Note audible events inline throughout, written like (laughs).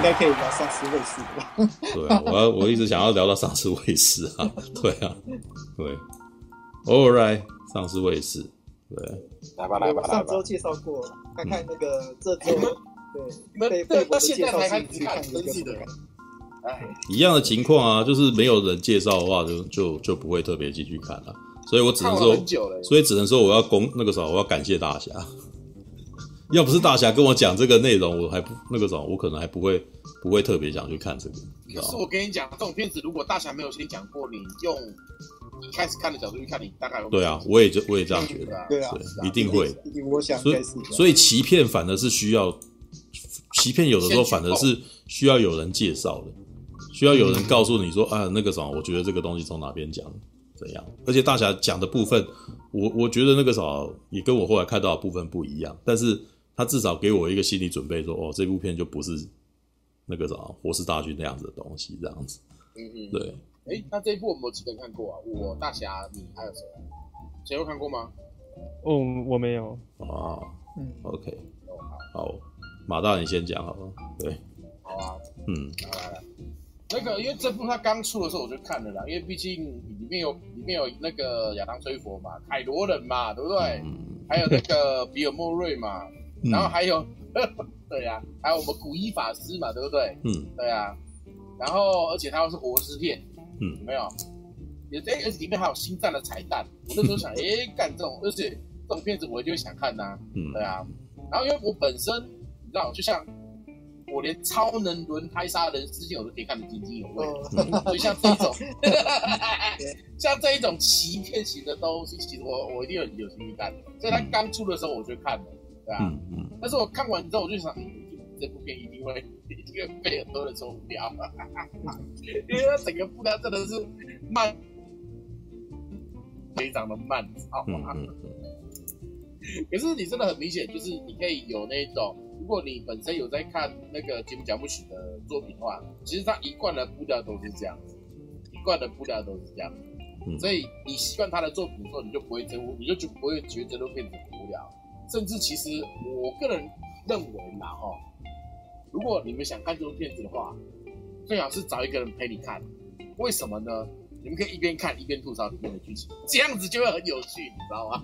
应该可以聊丧尸卫士吧？(laughs) 对啊，我要我一直想要聊到丧尸卫士啊，(laughs) 对啊，对，All right，丧尸卫士，对，来吧来吧来吧。上周介绍过，看看那个这周，对，你们对那现在才开始看，真是的。哎，一样的情况啊，就是没有人介绍的话就，就就就不会特别继续看了。所以我只能说，所以只能说我要恭那个啥，我要感谢大侠。(laughs) 要不是大侠跟我讲这个内容，我还不那个什么，我可能还不会不会特别想去看这个。可是我跟你讲，这种片子如果大侠没有先讲过，你用一开始看的角度去看，你大概会。对啊，我也就我也这样觉得。(laughs) 对啊，一定会。我想，所以所以欺骗反而是需要欺骗，有的时候反而是需要有人介绍的，需要有人告诉你说啊，那个什么，我觉得这个东西从哪边讲。怎样？而且大侠讲的部分，我我觉得那个啥也跟我后来看到的部分不一样，但是他至少给我一个心理准备说，说哦，这部片就不是那个啥活尸大军那样子的东西，这样子。嗯嗯，对。哎、欸，那这一部我们有几个人看过啊？我大侠，你还有谁？谁有看过吗？哦，我没有。啊，嗯，OK，好，马大你先讲好了。对，好啊，嗯，来来来。那个，因为这部它刚出的时候我就看了啦，因为毕竟里面有里面有那个亚当·崔佛嘛，凯罗人嘛，对不对？嗯、还有那个比尔·莫瑞嘛，嗯、然后还有，(laughs) 对呀、啊，还有我们古一法师嘛，对不对？嗯，对啊。然后，而且它又是活尸片，嗯，有没有？也这而且里面还有星战的彩蛋，我那时候想，(laughs) 哎，干这种，而且这种片子我就会想看呐、啊，嗯，对啊。然后因为我本身你知道，就像。我连超能轮胎杀人事件我都可以看得津津有味，所以像这一种，(laughs) 像这一种欺骗型的东西，其实我我一定有有兴趣看。所以他刚出的时候我就看了，对啊。嗯嗯。但是我看完之后我就想，这部片一定会一定会被很多人无聊，因为它整个步调真的是慢，非常的慢，好吗？可是你真的很明显，就是你可以有那种。如果你本身有在看那个节目讲不许的作品的话，其实他一贯的步调都是这样子，一贯的步调都是这样子。嗯、所以你习惯他的作品之后，你就不会这，你就就不会觉得这部片子无聊。甚至其实我个人认为啦，哈，如果你们想看这部片子的话，最好是找一个人陪你看。为什么呢？你们可以一边看一边吐槽里面的剧情，这样子就会很有趣，你知道吗？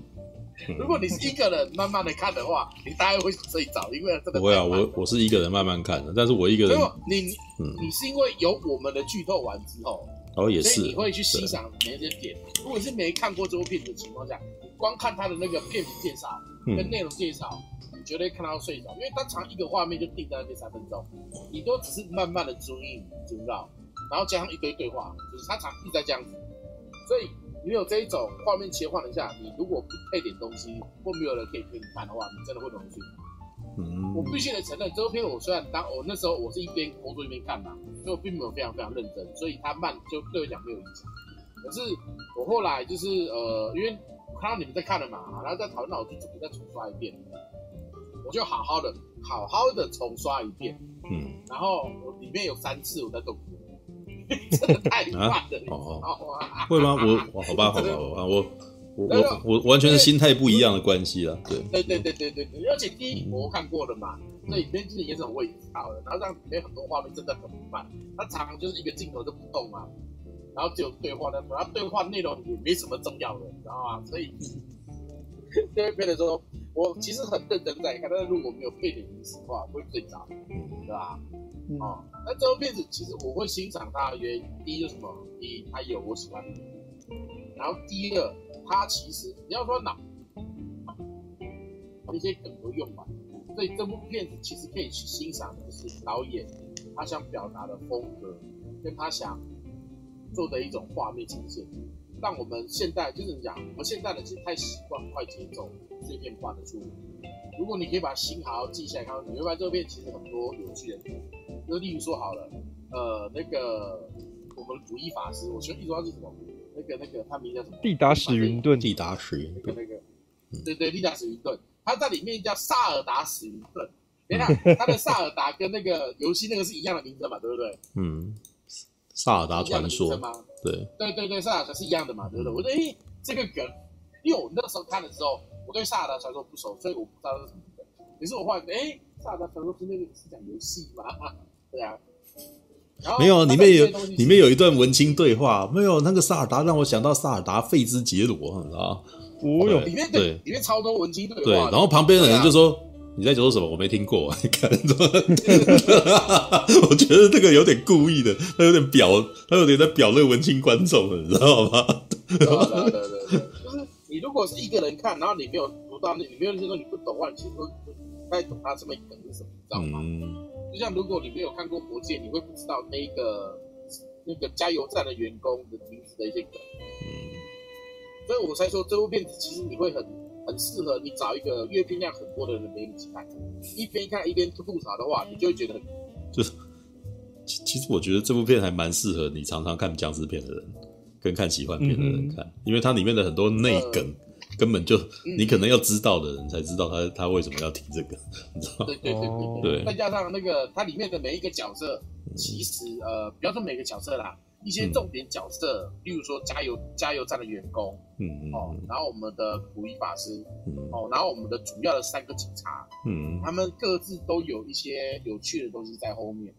(laughs) 如果你是一个人慢慢的看的话，你大概会睡着，因为真的不会啊。我我是一个人慢慢看的，但是我一个人，你你、嗯、你是因为有我们的剧透完之后，哦也是，所以你会去欣赏每一些点。如果是没看过这部片子的情况下，你光看他的那个片名介绍跟内容介绍，嗯、你绝对看到睡着，因为他长一个画面就定在那边三分钟，你都只是慢慢的注意，知道？然后加上一堆对话，就是他长一直在这样子，所以。你有这一种画面切换一下，你如果不配点东西，或没有人可以陪你看的话，你真的会容易睡着。嗯，我必须得承认，这部片我虽然当我那时候我是一边工作一边看嘛，所以我并没有非常非常认真，所以它慢就对我讲没有影响。可是我后来就是呃，因为看到你们在看了嘛，然后在讨论，那我就准备再重刷一遍，我就好好的好好的重刷一遍。嗯，然后我里面有三次我在动。真的 (laughs) 太慢了，啊、哦哦，(laughs) 会吗？我好吧，好吧，好吧，我我我我完全是心态不一样的关系啊，对对对对对对对，而且第一我看过了嘛，所以里面其实也是很会好的，然后让里面很多画面真的很慢，它常常就是一个镜头都不动嘛，然后只有对话的，然后对话内容也没什么重要的，你知道吗？所以对面的时候，我其实很认真在看，但是如果没有配点意思的话，会睡着，对吧？嗯、哦，那这部片子其实我会欣赏它的原因，第一就是什么？第一，它有我喜欢的，然后第二，它其实你要说哪那些梗都用完，所以这部片子其实可以去欣赏的是导演他想表达的风格，跟他想做的一种画面呈现，让我们现在就是讲，我们现在的其实太习惯快节奏、碎片化的处理。如果你可以把心好好记下来，看，你会发现这部片其实很多有趣的点。就例如说好了，呃，那个我们古一法师，我全记住他是什么？那个那个他名叫什么？蒂达史云顿。蒂达史云顿。那个，对对，蒂达史云顿，他在里面叫萨尔达史云顿。(laughs) 等一下，他的萨尔达跟那个游戏那个是一样的名字嘛？对不对？嗯，萨尔达传说吗？对对对对，萨尔达是一样的嘛？对不对？我说，哎，这个梗，因为我那时候看的时候，我对萨尔达传说不熟，所以我不知道是什么梗。可是我后来，哎，萨尔达传说是那个是讲游戏吗？(laughs) 对啊。然后没有，里面有里面有有一段文青对话，没有那个萨尔达让我想到萨尔达费兹杰罗，你知道吗？我有里面对对里面超多文青对话，对，然后旁边的人就说。你在说什么？我没听过。(laughs) 你看，(laughs) 我觉得这个有点故意的，他有点表，他有点在表那个文青观众了，你知道吗？对对对对，就是你如果是一个人看，然后你没有读到那，你没有听说你不懂话，你其实不太懂他这么一梗是什么，你知道吗？嗯，就像如果你没有看过《魔戒》，你会不知道那一个那个加油站的员工的名字的一些梗。嗯，所以我才说这部片子其实你会很。很适合你找一个阅片量很多的人陪你一起看，一边看一边吐槽的话，你就会觉得很就是。其其实我觉得这部片还蛮适合你常常看僵尸片的人，跟看奇幻片的人看，嗯、因为它里面的很多内梗、呃、根本就你可能要知道的人才知道他他为什么要提这个，(laughs) 你知道吗？对对对对对。对再加上那个它里面的每一个角色，其实呃，不要说每个角色啦。一些重点角色，嗯、例如说加油加油站的员工，嗯嗯，哦，然后我们的普一法师，嗯，哦，然后我们的主要的三个警察，嗯，他们各自都有一些有趣的东西在后面。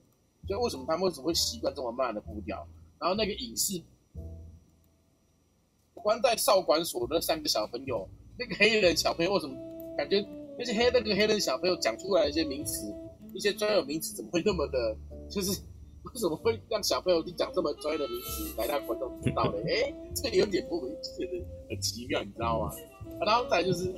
所以为什么他们为什么会习惯这么慢的步调？然后那个影视关在少管所的那三个小朋友，那个黑人小朋友为什么感觉那些黑那个黑人小朋友讲出来的一些名词，一些专有名词怎么会那么的，就是？为什么会让小朋友去讲这么专业的名词来让观众知道呢？(laughs) 哎，这个有点不明，觉得很奇妙，你知道吗？然后再就是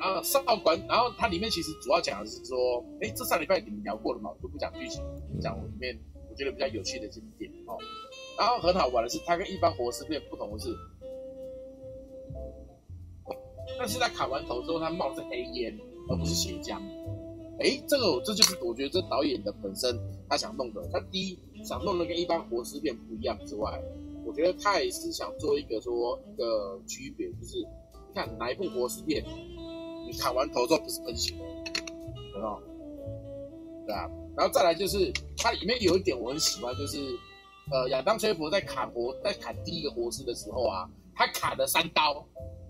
啊，少管，然后它里面其实主要讲的是说，哎，这上礼拜你们聊过了嘛，我就不讲剧情，讲我里面我觉得比较有趣的这一点哦。然后很好玩的是，它跟一般活尸片不同的是，但是在砍完头之后，它冒的是黑烟，而不是血浆。哎，这个这就是我觉得这导演的本身他想弄的。他第一想弄的跟一般活尸片不一样之外，我觉得他也是想做一个说一个区别，就是你看哪一部活尸片，你砍完头之后不是喷血，知道吗？对啊。然后再来就是它里面有一点我很喜欢，就是呃亚当·崔佛在砍活在砍第一个活尸的时候啊，他砍了三刀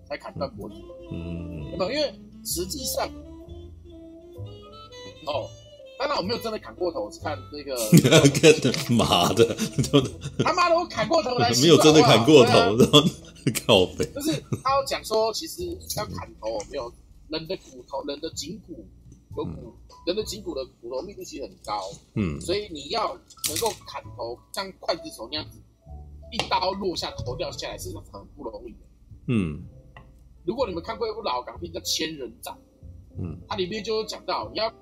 才砍断脖子。嗯，有没有？因为实际上。哦，当然我没有真的砍过头，我是看那个。(laughs) 妈的，他妈的，我砍过头来。(laughs) 没有真的砍过头，然后 (laughs) 靠背。就是他要讲说，其实要砍头，没有人的骨头，人的颈骨有骨，人的颈骨的骨头密度其实很高。嗯。所以你要能够砍头，像刽子手那样子，一刀落下，头掉下来，是很不容易的。嗯。如果你们看过一部老港片叫《千人斩》，嗯，它里面就有讲到你要。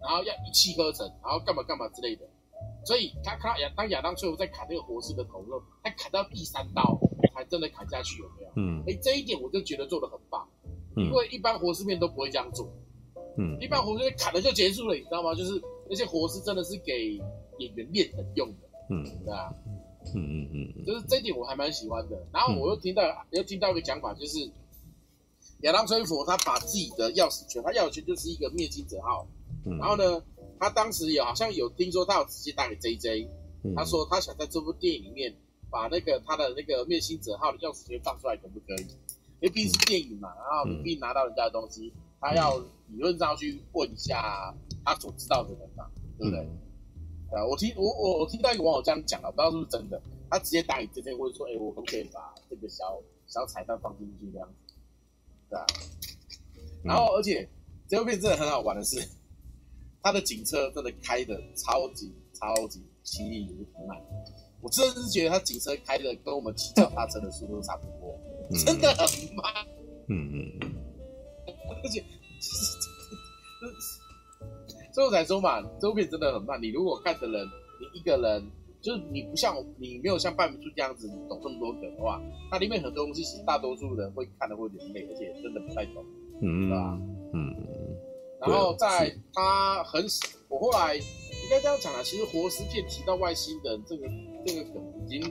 然后要一气呵成，然后干嘛干嘛之类的，所以他看到亚当亚当最后在砍那个活尸的头肉，他砍到第三刀才真的砍下去，有没有？嗯，哎，这一点我就觉得做的很棒，嗯，因为一般活尸片都不会这样做，嗯，一般活尸片砍了就结束了，你知道吗？就是那些活尸真的是给演员练的用的，嗯，对啊，嗯嗯嗯，就是这一点我还蛮喜欢的。然后我又听到又听到一个讲法，就是。亚当·崔佛他把自己的钥匙圈，他钥匙圈就是一个灭金者号。嗯、然后呢，他当时有好像有听说他有直接打给 JJ，、嗯、他说他想在这部电影里面把那个他的那个灭星者号的钥匙圈放出来，可不可以？因为毕竟是电影嘛，然后你毕竟拿到人家的东西，嗯、他要理论上去问一下他所知道的人嘛，对不对？啊、嗯，我听我我我听到一个网友这样讲了，不知道是不是真的。他直接打给 JJ，问说：“哎，我可不可以把这个小小彩蛋放进去这样子？”对啊，然后而且这部片真的很好玩的是，他的警车真的开的超级超级凄厉无比慢，我真的是觉得他警车开的跟我们骑脚踏车的速度差不多，真的很慢。嗯嗯嗯，(laughs) 而且，所以我才说嘛，这部片真的很慢。你如果看的人，你一个人。就是你不像你没有像半明书这样子懂这么多梗的话，它里面很多东西其实大多数人会看的会有点累，而且真的不太懂，嗯，对吧？嗯，然后在他很，我后来应该这样讲啊，其实活尸片提到外星人这个这个梗，已经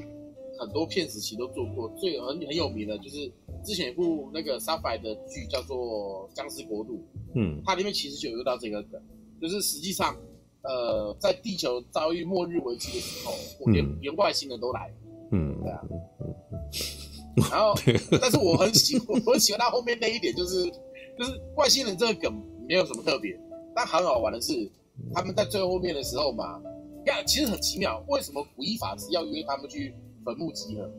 很多片时期都做过，最很很有名的就是之前一部那个 Sci-Fi 的剧叫做《僵尸国度》，嗯，它里面其实就有用到这个梗，就是实际上。呃，在地球遭遇末日危机的时候，我连、嗯、连外星人都来，嗯，对啊，然后，(laughs) 但是我很喜，(laughs) 我很喜欢他后面那一点，就是就是外星人这个梗没有什么特别，但很好玩的是，他们在最后面的时候嘛，呀，其实很奇妙，为什么古一法师要约他们去坟墓集合？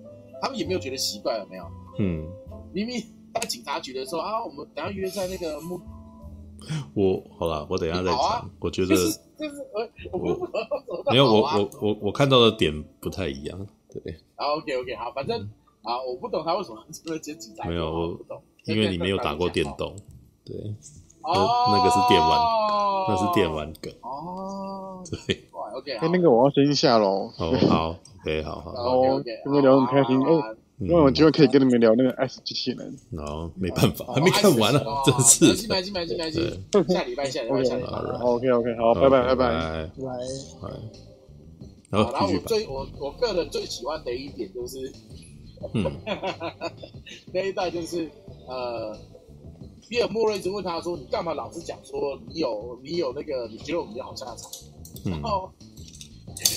他们也没有觉得奇怪，有没有？嗯，明明在警察局的时候啊，我们等下约在那个墓。(laughs) 我好了，我等一下再讲。啊、我觉得就是就是呃，我没有我我我我看到的点不太一样，对。啊，OK OK，好，反正啊，我不懂他为什么这么接警察。没有，我不懂，因为你没有打过电动，对。哦，那个是电玩，那是电玩梗。哦，对。OK，哎，那个我要先下喽。哦，好，OK，好好。哦，今天聊得很开心哦。因为我今晚可以跟你们聊那个 S 机器人，然后没办法，还没看完呢，真是。买机买机买机买机，下礼拜下礼拜下礼拜。OK OK，好，拜拜拜拜拜。拜。然后我最我我个人最喜欢的一点就是，嗯，(laughs) 那一代就是呃，比尔莫瑞就问他说：“你干嘛老是讲说你有你有那个你觉得我们有好下场？”然后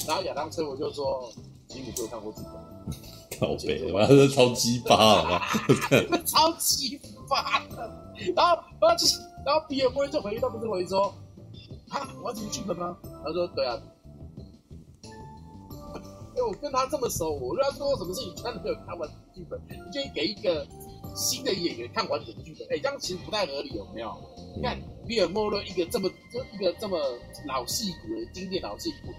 然后亚当崔我就说：“吉姆就看过这个。”靠北，我这超鸡巴？(laughs) 超鸡巴的。然后，然后就，然后比尔莫瑞就回到，不是回说，啊，我要写剧本吗？他说，对啊。因为我跟他这么熟，我跟他做过什么事情，他都没有看完剧本，你就给一个新的演员看完整剧本，哎，这样其实不太合理，有没有？你看比尔莫瑞一个这么就一个这么老戏骨的经典老戏骨。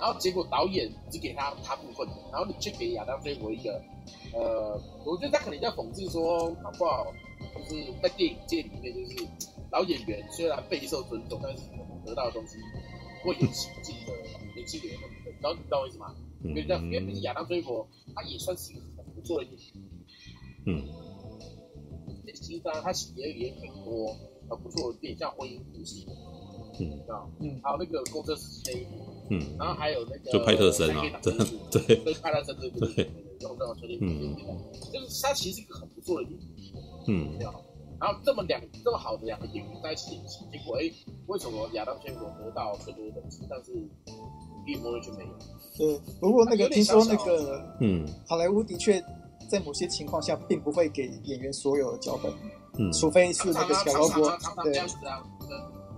然后结果导演只给他他部分的，然后你却给亚当崔佛一个，呃，我觉得他可能在讽刺说，好不好？就是在电影界里面，就是老演员虽然备受尊重，但是可能得到的东西会有起劲的年轻演员。然后你知道为什么？因为在因为亚当崔佛他也算是一个很不错的演员。嗯。其实当然他也也很多很不错的电影，像《婚姻故事》。嗯。啊，嗯，还有那个《公车司机》。嗯，然后还有那个就派特森啊，对对。(laughs) 对，派特森对对。对对，用到确定嗯，就是他其实是一个很不错的演员，嗯，然后这么两这么好的两个演员在一起演戏，结果哎，为什么亚当崔佛得到最多的东西，但是比尔莫瑞却没有？对，不过那个听说那个嗯，好莱坞的确在某些情况下并不会给演员所有的脚本，嗯，除非是那个小萝卜，对。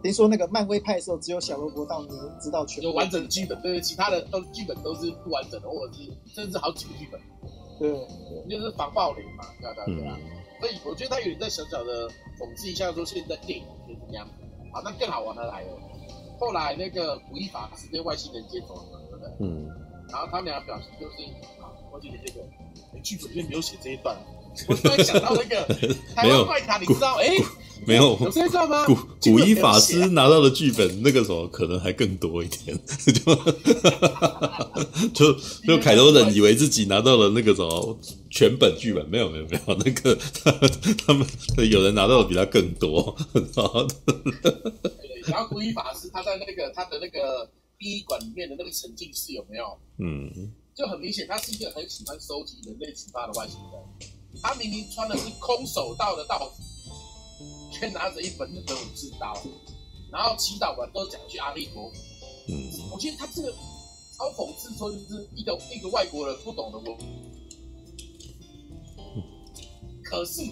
听说那个漫威派的时候，只有小萝卜到你知道全部有完整的剧本，对，其他的都剧本都是不完整的，或者是甚至好几个剧本，对，就是防暴雷嘛，对啊对啊对啊。所以我觉得他有点在小小的讽刺一下，说现在电影是怎么样。好，那更好玩的来了，后来那个古一法是被外星人接走了嘛，对不对？嗯。然后他们俩表情就是啊，我记得这个剧本里面没有写这一段，我突然想到那个 (laughs) 台湾怪咖，你知道？哎。没有，有知道吗？古古一法师拿到的剧本，那个时候可能还更多一点，(laughs) 就就就凯多人以为自己拿到了那个什么全本剧本，没有没有没有，那个 (laughs) 他们他们有人拿到的比他更多，然后然后古一法师他在那个他的那个殡仪馆里面的那个沉浸式有没有？嗯，就很明显，他是一个很喜欢收集人类启发的外星人。他明明穿的是空手道的道服。却拿着一本日本武士刀，然后祈祷完都讲去阿弥陀佛。嗯，我觉得他这个超讽刺，说就是一个一个外国人不懂的我。可是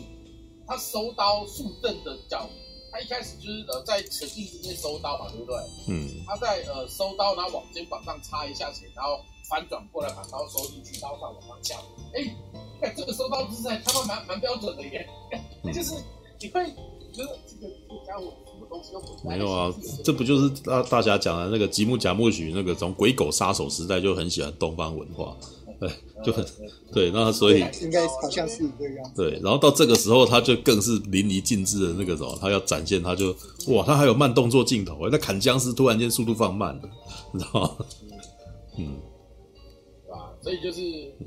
他收刀术阵的脚，他一开始就是呃在沉浸之间收刀嘛，对不对？嗯。他在呃收刀，然后往肩膀上插一下血，然后翻转过来把刀收进去，刀上的方向。哎，哎，这个收刀姿势他们蛮蛮标准的耶，(laughs) 就是你会。没有啊，这不就是大大家讲的那个吉木贾木许那个从鬼狗杀手时代就很喜欢东方文化，(laughs) 对，就很对，那所以应该好像是这样。对，然后到这个时候他就更是淋漓尽致的那个什么，他要展现他就哇，他还有慢动作镜头，那砍僵尸突然间速度放慢了，你知道吗？(laughs) 嗯？所以就是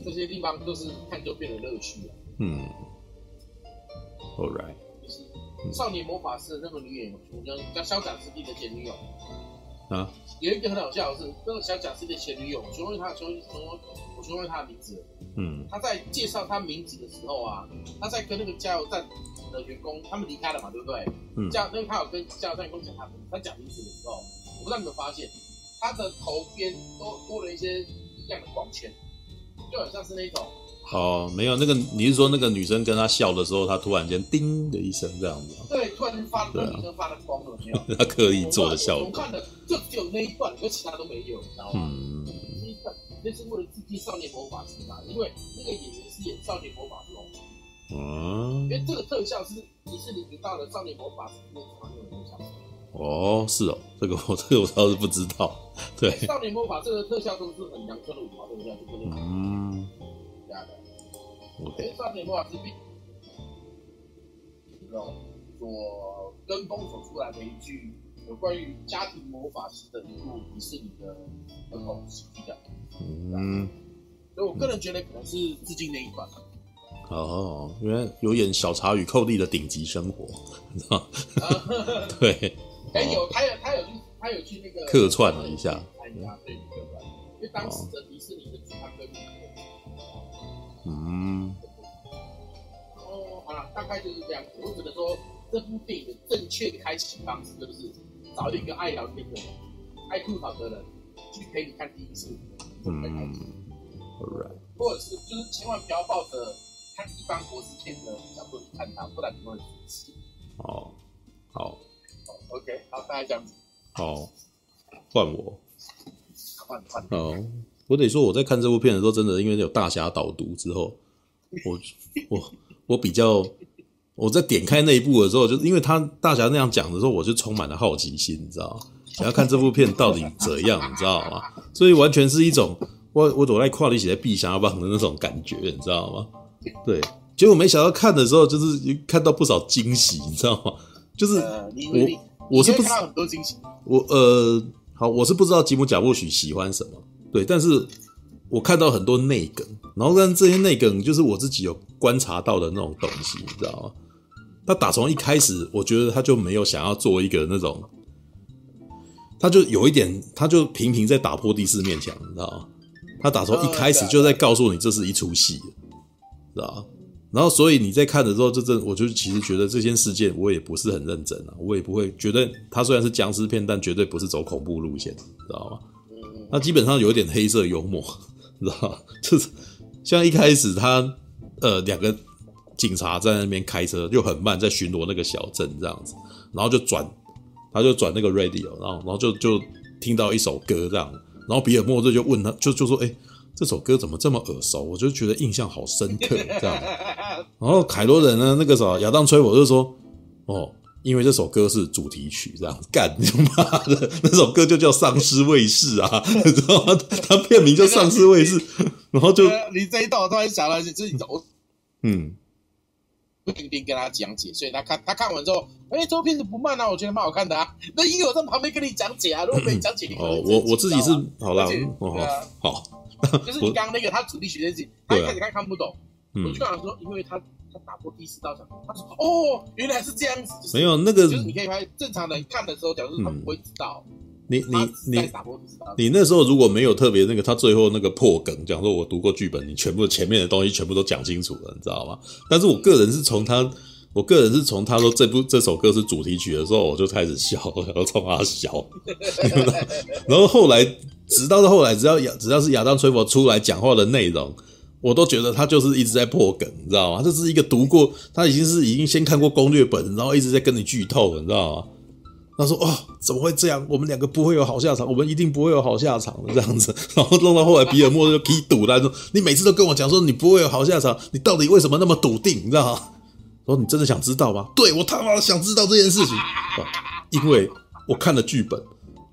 这些地方都是看就变得乐趣了。嗯，All right。少年魔法师的那个女演员，叫小贾斯汀的前女友。啊，有一个很好笑的是，那个小贾斯汀的前女友，我询问他，询问询问我询问他的名字，嗯，他在介绍他名字的时候啊，他在跟那个加油站的员工，他们离开了嘛，对不对？嗯，加那个他有跟加油站员工讲他他讲名字的时候，我不知道你有没有发现，他的头边都多了一些一样的光圈，就很像是那种。哦，没有那个，你是说那个女生跟他笑的时候，他突然间叮的一声这样子？对，突然间发光，立刻发了光了没有？他刻意做的效果。我看的就只有那一段，因为其他都没有，你知道吗？嗯，那一段那是为了致敬少年魔法师嘛，因为那个演员是演少年魔法师哦。嗯，因为这个特效是迪士尼频道的少年魔法师那方面的特效。哦，是哦，(laughs) 这个我 (laughs) 这个我倒是不知道。(laughs) 对，少年魔法这个特效都是很阳春的五毛特效，就特别好。嗯，这样的。OK，少年魔法师并。所跟风所出来的一句有关于家庭魔法师的一部迪士尼的儿童喜剧的，嗯，所以我个人觉得可能是致敬那一段。哦，因为有演小茶与寇弟的顶级生活，知道对，哎，有他有他有去他有去那个客串了一下，对，客串，因为当时的迪士尼的主唱跟嗯。好了大概就是这样子，我只能说这部电影的正确开启方式就是找一个爱聊天的人、爱吐槽的人去陪你看第一次，嗯，right. 或者是就是千万不要抱着看一般国师片的角度去看它，不然你会生气。哦，好，OK，好，大家讲。好，换我，换换。好，我得说我在看这部片的时候，真的因为有大侠导读之后，我我。我比较，我在点开那一部的时候，就因为他大侠那样讲的时候，我就充满了好奇心，你知道吗？想要看这部片到底怎样，你知道吗？所以完全是一种我我躲在跨里写在壁想要帮的那种感觉，你知道吗？对，结果没想到看的时候，就是看到不少惊喜，你知道吗？就是我我是不知道很多惊喜，我呃好，我是不知道吉姆贾布许喜欢什么，对，但是。我看到很多内梗，然后但这些内梗就是我自己有观察到的那种东西，你知道吗？他打从一开始，我觉得他就没有想要做一个那种，他就有一点，他就频频在打破第四面墙，你知道吗？他打从一开始就在告诉你这是一出戏，知道吗？然后所以你在看的时候，这这，我就其实觉得这件事件我也不是很认真啊，我也不会觉得它虽然是僵尸片，但绝对不是走恐怖路线，知道吗？那基本上有一点黑色幽默。知道，就是像一开始他呃两个警察在那边开车，就很慢在巡逻那个小镇这样子，然后就转，他就转那个 radio，然后然后就就听到一首歌这样，然后比尔莫瑞就问他，就就说，哎，这首歌怎么这么耳熟？我就觉得印象好深刻 (laughs) 这样，然后凯罗人呢，那个时候亚当崔我就说，哦。因为这首歌是主题曲，这样 (laughs) 干你妈的，那首歌就叫《丧尸卫士》啊，你知道吗？他片名叫《丧尸卫士》，(laughs) 然后就你这一段我突然想到，就是你走，嗯，不停地跟他讲解，所以他看他看完之后，哎，这部片子不慢啊，我觉得蛮好看的啊。那因为我在旁边跟你讲解啊，如果没讲解，哦，我我自己是好了，哦好，(laughs) 就是你刚刚那个他主题曲那集，他一开始看看不懂，我就跟他说，因为他。他打破第四道墙，他说：“哦，原来是这样子。就是”没有那个，就是你可以拍正常人看的时候，假如他不会知道。嗯、你你你你那时候如果没有特别那个，他最后那个破梗，讲说我读过剧本，你全部前面的东西全部都讲清楚了，你知道吗？但是我个人是从他，我个人是从他说这部这首歌是主题曲的时候，我就开始笑，然后冲他笑。(laughs) 然后后来，直到后来，只要亚只要是亚当崔佛出来讲话的内容。我都觉得他就是一直在破梗，你知道吗？这是一个读过，他已经是已经先看过攻略本，然后一直在跟你剧透，你知道吗？他说：“哦，怎么会这样？我们两个不会有好下场，我们一定不会有好下场的这样子。(laughs) ”然后弄到后来，比尔莫就可以赌他说：“你每次都跟我讲说你不会有好下场，你到底为什么那么笃定？你知道吗？”说：“你真的想知道吗？”对，我他妈的想知道这件事情，因为我看了剧本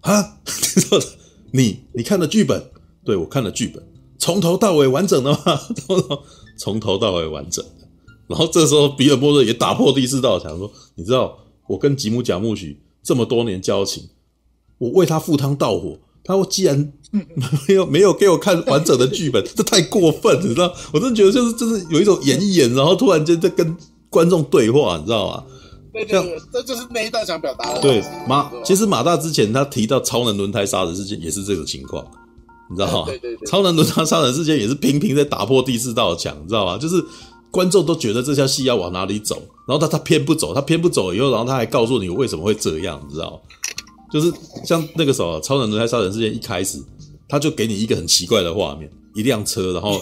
啊，(laughs) 你你看了剧本？对，我看了剧本。从头到尾完整的吗？(laughs) 从头到尾完整的。然后这时候，比尔莫瑞也打破第四道墙，说：“你知道，我跟吉姆贾木许这么多年交情，我为他赴汤蹈火，他既然 (laughs) 没有没有给我看完整的剧本，这太过分，你知道？我真的觉得就是就是有一种演一演，然后突然间在跟观众对话，你知道吗？对对对，这就是那一段想表达的。对马，其实马大之前他提到超能轮胎杀人事件，也是这种情况。”你知道吗？对对对，超能轮胎杀人事件也是频频在打破第四道墙，你知道吗？就是观众都觉得这条戏要往哪里走，然后他他偏不走，他偏不走以后，然后他还告诉你为什么会这样，你知道吗？就是像那个时候，超能轮胎杀人事件一开始，他就给你一个很奇怪的画面，一辆车，然后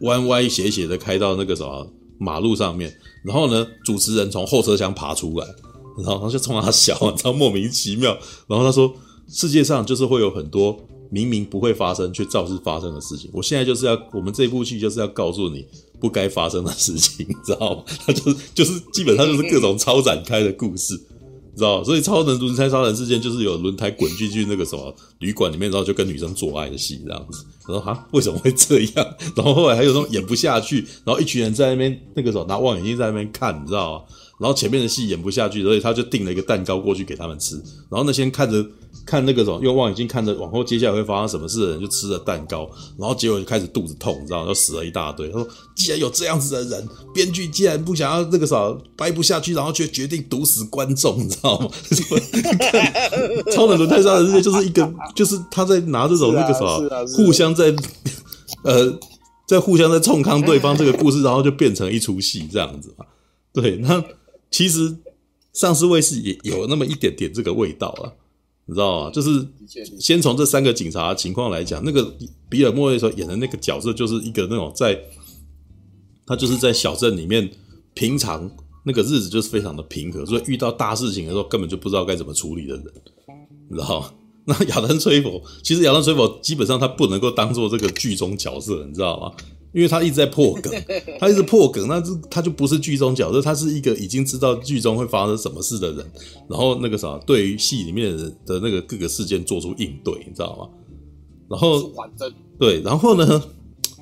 弯歪斜斜的开到那个什么马路上面，然后呢，主持人从后车厢爬出来，然后他就冲他笑，然后莫名其妙。然后他说，世界上就是会有很多明明不会发生却照是发生的事情。我现在就是要，我们这部剧就是要告诉你不该发生的事情，你知道吗？他 (laughs) 就是就是基本上就是各种超展开的故事。知道，所以超能轮胎杀人事件就是有轮胎滚进去那个什么旅馆里面，然后就跟女生做爱的戏这样子。我说哈，为什么会这样？然后后来还有那种演不下去，然后一群人在那边那个时候拿望远镜在那边看，你知道吗？然后前面的戏演不下去，所以他就订了一个蛋糕过去给他们吃。然后那些看着看那个什么用望远镜看着往后接下来会发生什么事的人，就吃了蛋糕。然后结果就开始肚子痛，你知道吗？就死了一大堆。他说：“既然有这样子的人，编剧既然不想要那个啥掰不下去，然后却决定毒死观众，你知道吗？”超人轮胎杀人事件就是一个，就是他在拿这种那个啥，互相在呃在互相在冲康对方这个故事，然后就变成一出戏这样子嘛。对，那其实丧尸卫士也有那么一点点这个味道啊，你知道吗？就是先从这三个警察的情况来讲，那个比尔莫瑞所演的那个角色，就是一个那种在，他就是在小镇里面，平常那个日子就是非常的平和，所以遇到大事情的时候根本就不知道该怎么处理的人，你知道吗？那亚当·崔佛，其实亚当·崔佛基本上他不能够当做这个剧中角色，你知道吗？因为他一直在破梗，(laughs) 他一直破梗，那这他就不是剧中角色，他是一个已经知道剧中会发生什么事的人，然后那个啥，对于戏里面的人的那个各个事件做出应对，你知道吗？然后对，然后呢，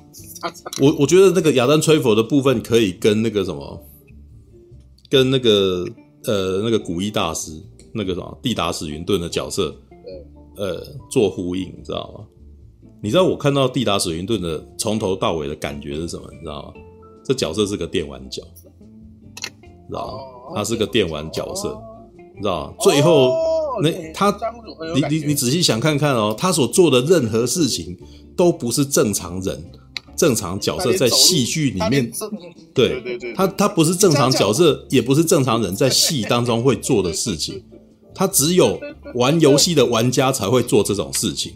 (laughs) 我我觉得那个亚当崔佛的部分可以跟那个什么，跟那个呃那个古一大师那个什么蒂达史云顿的角色，呃做呼应，你知道吗？你知道我看到蒂达·水云顿的从头到尾的感觉是什么？你知道吗？这角色是个电玩角，知道吗？他是个电玩角色，你知道吗？最后那他，你你你仔细想看看哦，他所做的任何事情都不是正常人、正常角色在戏剧里面，对对对，他他不是正常角色，也不是正常人 (laughs) 在戏当中会做的事情，他只有玩游戏的玩家才会做这种事情。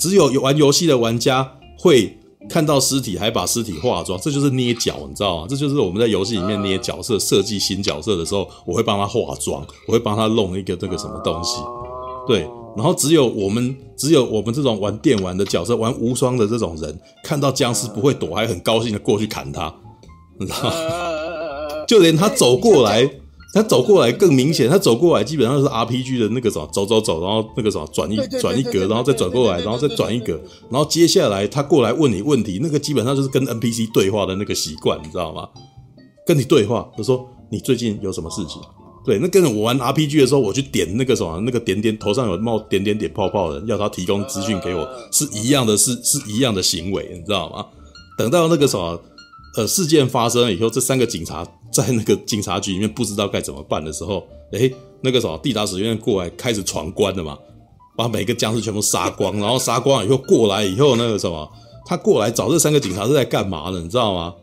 只有玩游戏的玩家会看到尸体，还把尸体化妆，这就是捏脚，你知道吗？这就是我们在游戏里面捏角色、设计新角色的时候，我会帮他化妆，我会帮他弄一个这个什么东西。对，然后只有我们，只有我们这种玩电玩的角色，玩无双的这种人，看到僵尸不会躲，还很高兴的过去砍他，你知道吗？就连他走过来。他走过来更明显，他走过来基本上是 RPG 的那个什么，走走走，然后那个什么转一转一格，然后再转过来，然后再转一格，然后接下来他过来问你问题，那个基本上就是跟 NPC 对话的那个习惯，你知道吗？跟你对话，他说你最近有什么事情？对，那跟我玩 RPG 的时候，我去点那个什么，那个点点头上有冒点点点泡泡的，要他提供资讯给我，是一样的，是是一样的行为，你知道吗？等到那个什么。呃，事件发生了以后，这三个警察在那个警察局里面不知道该怎么办的时候，(laughs) 诶，那个什么地达史院过来开始闯关了嘛，把每个僵尸全部杀光，然后杀光以后过来以后，那个什么，他过来找这三个警察是在干嘛的？你知道吗？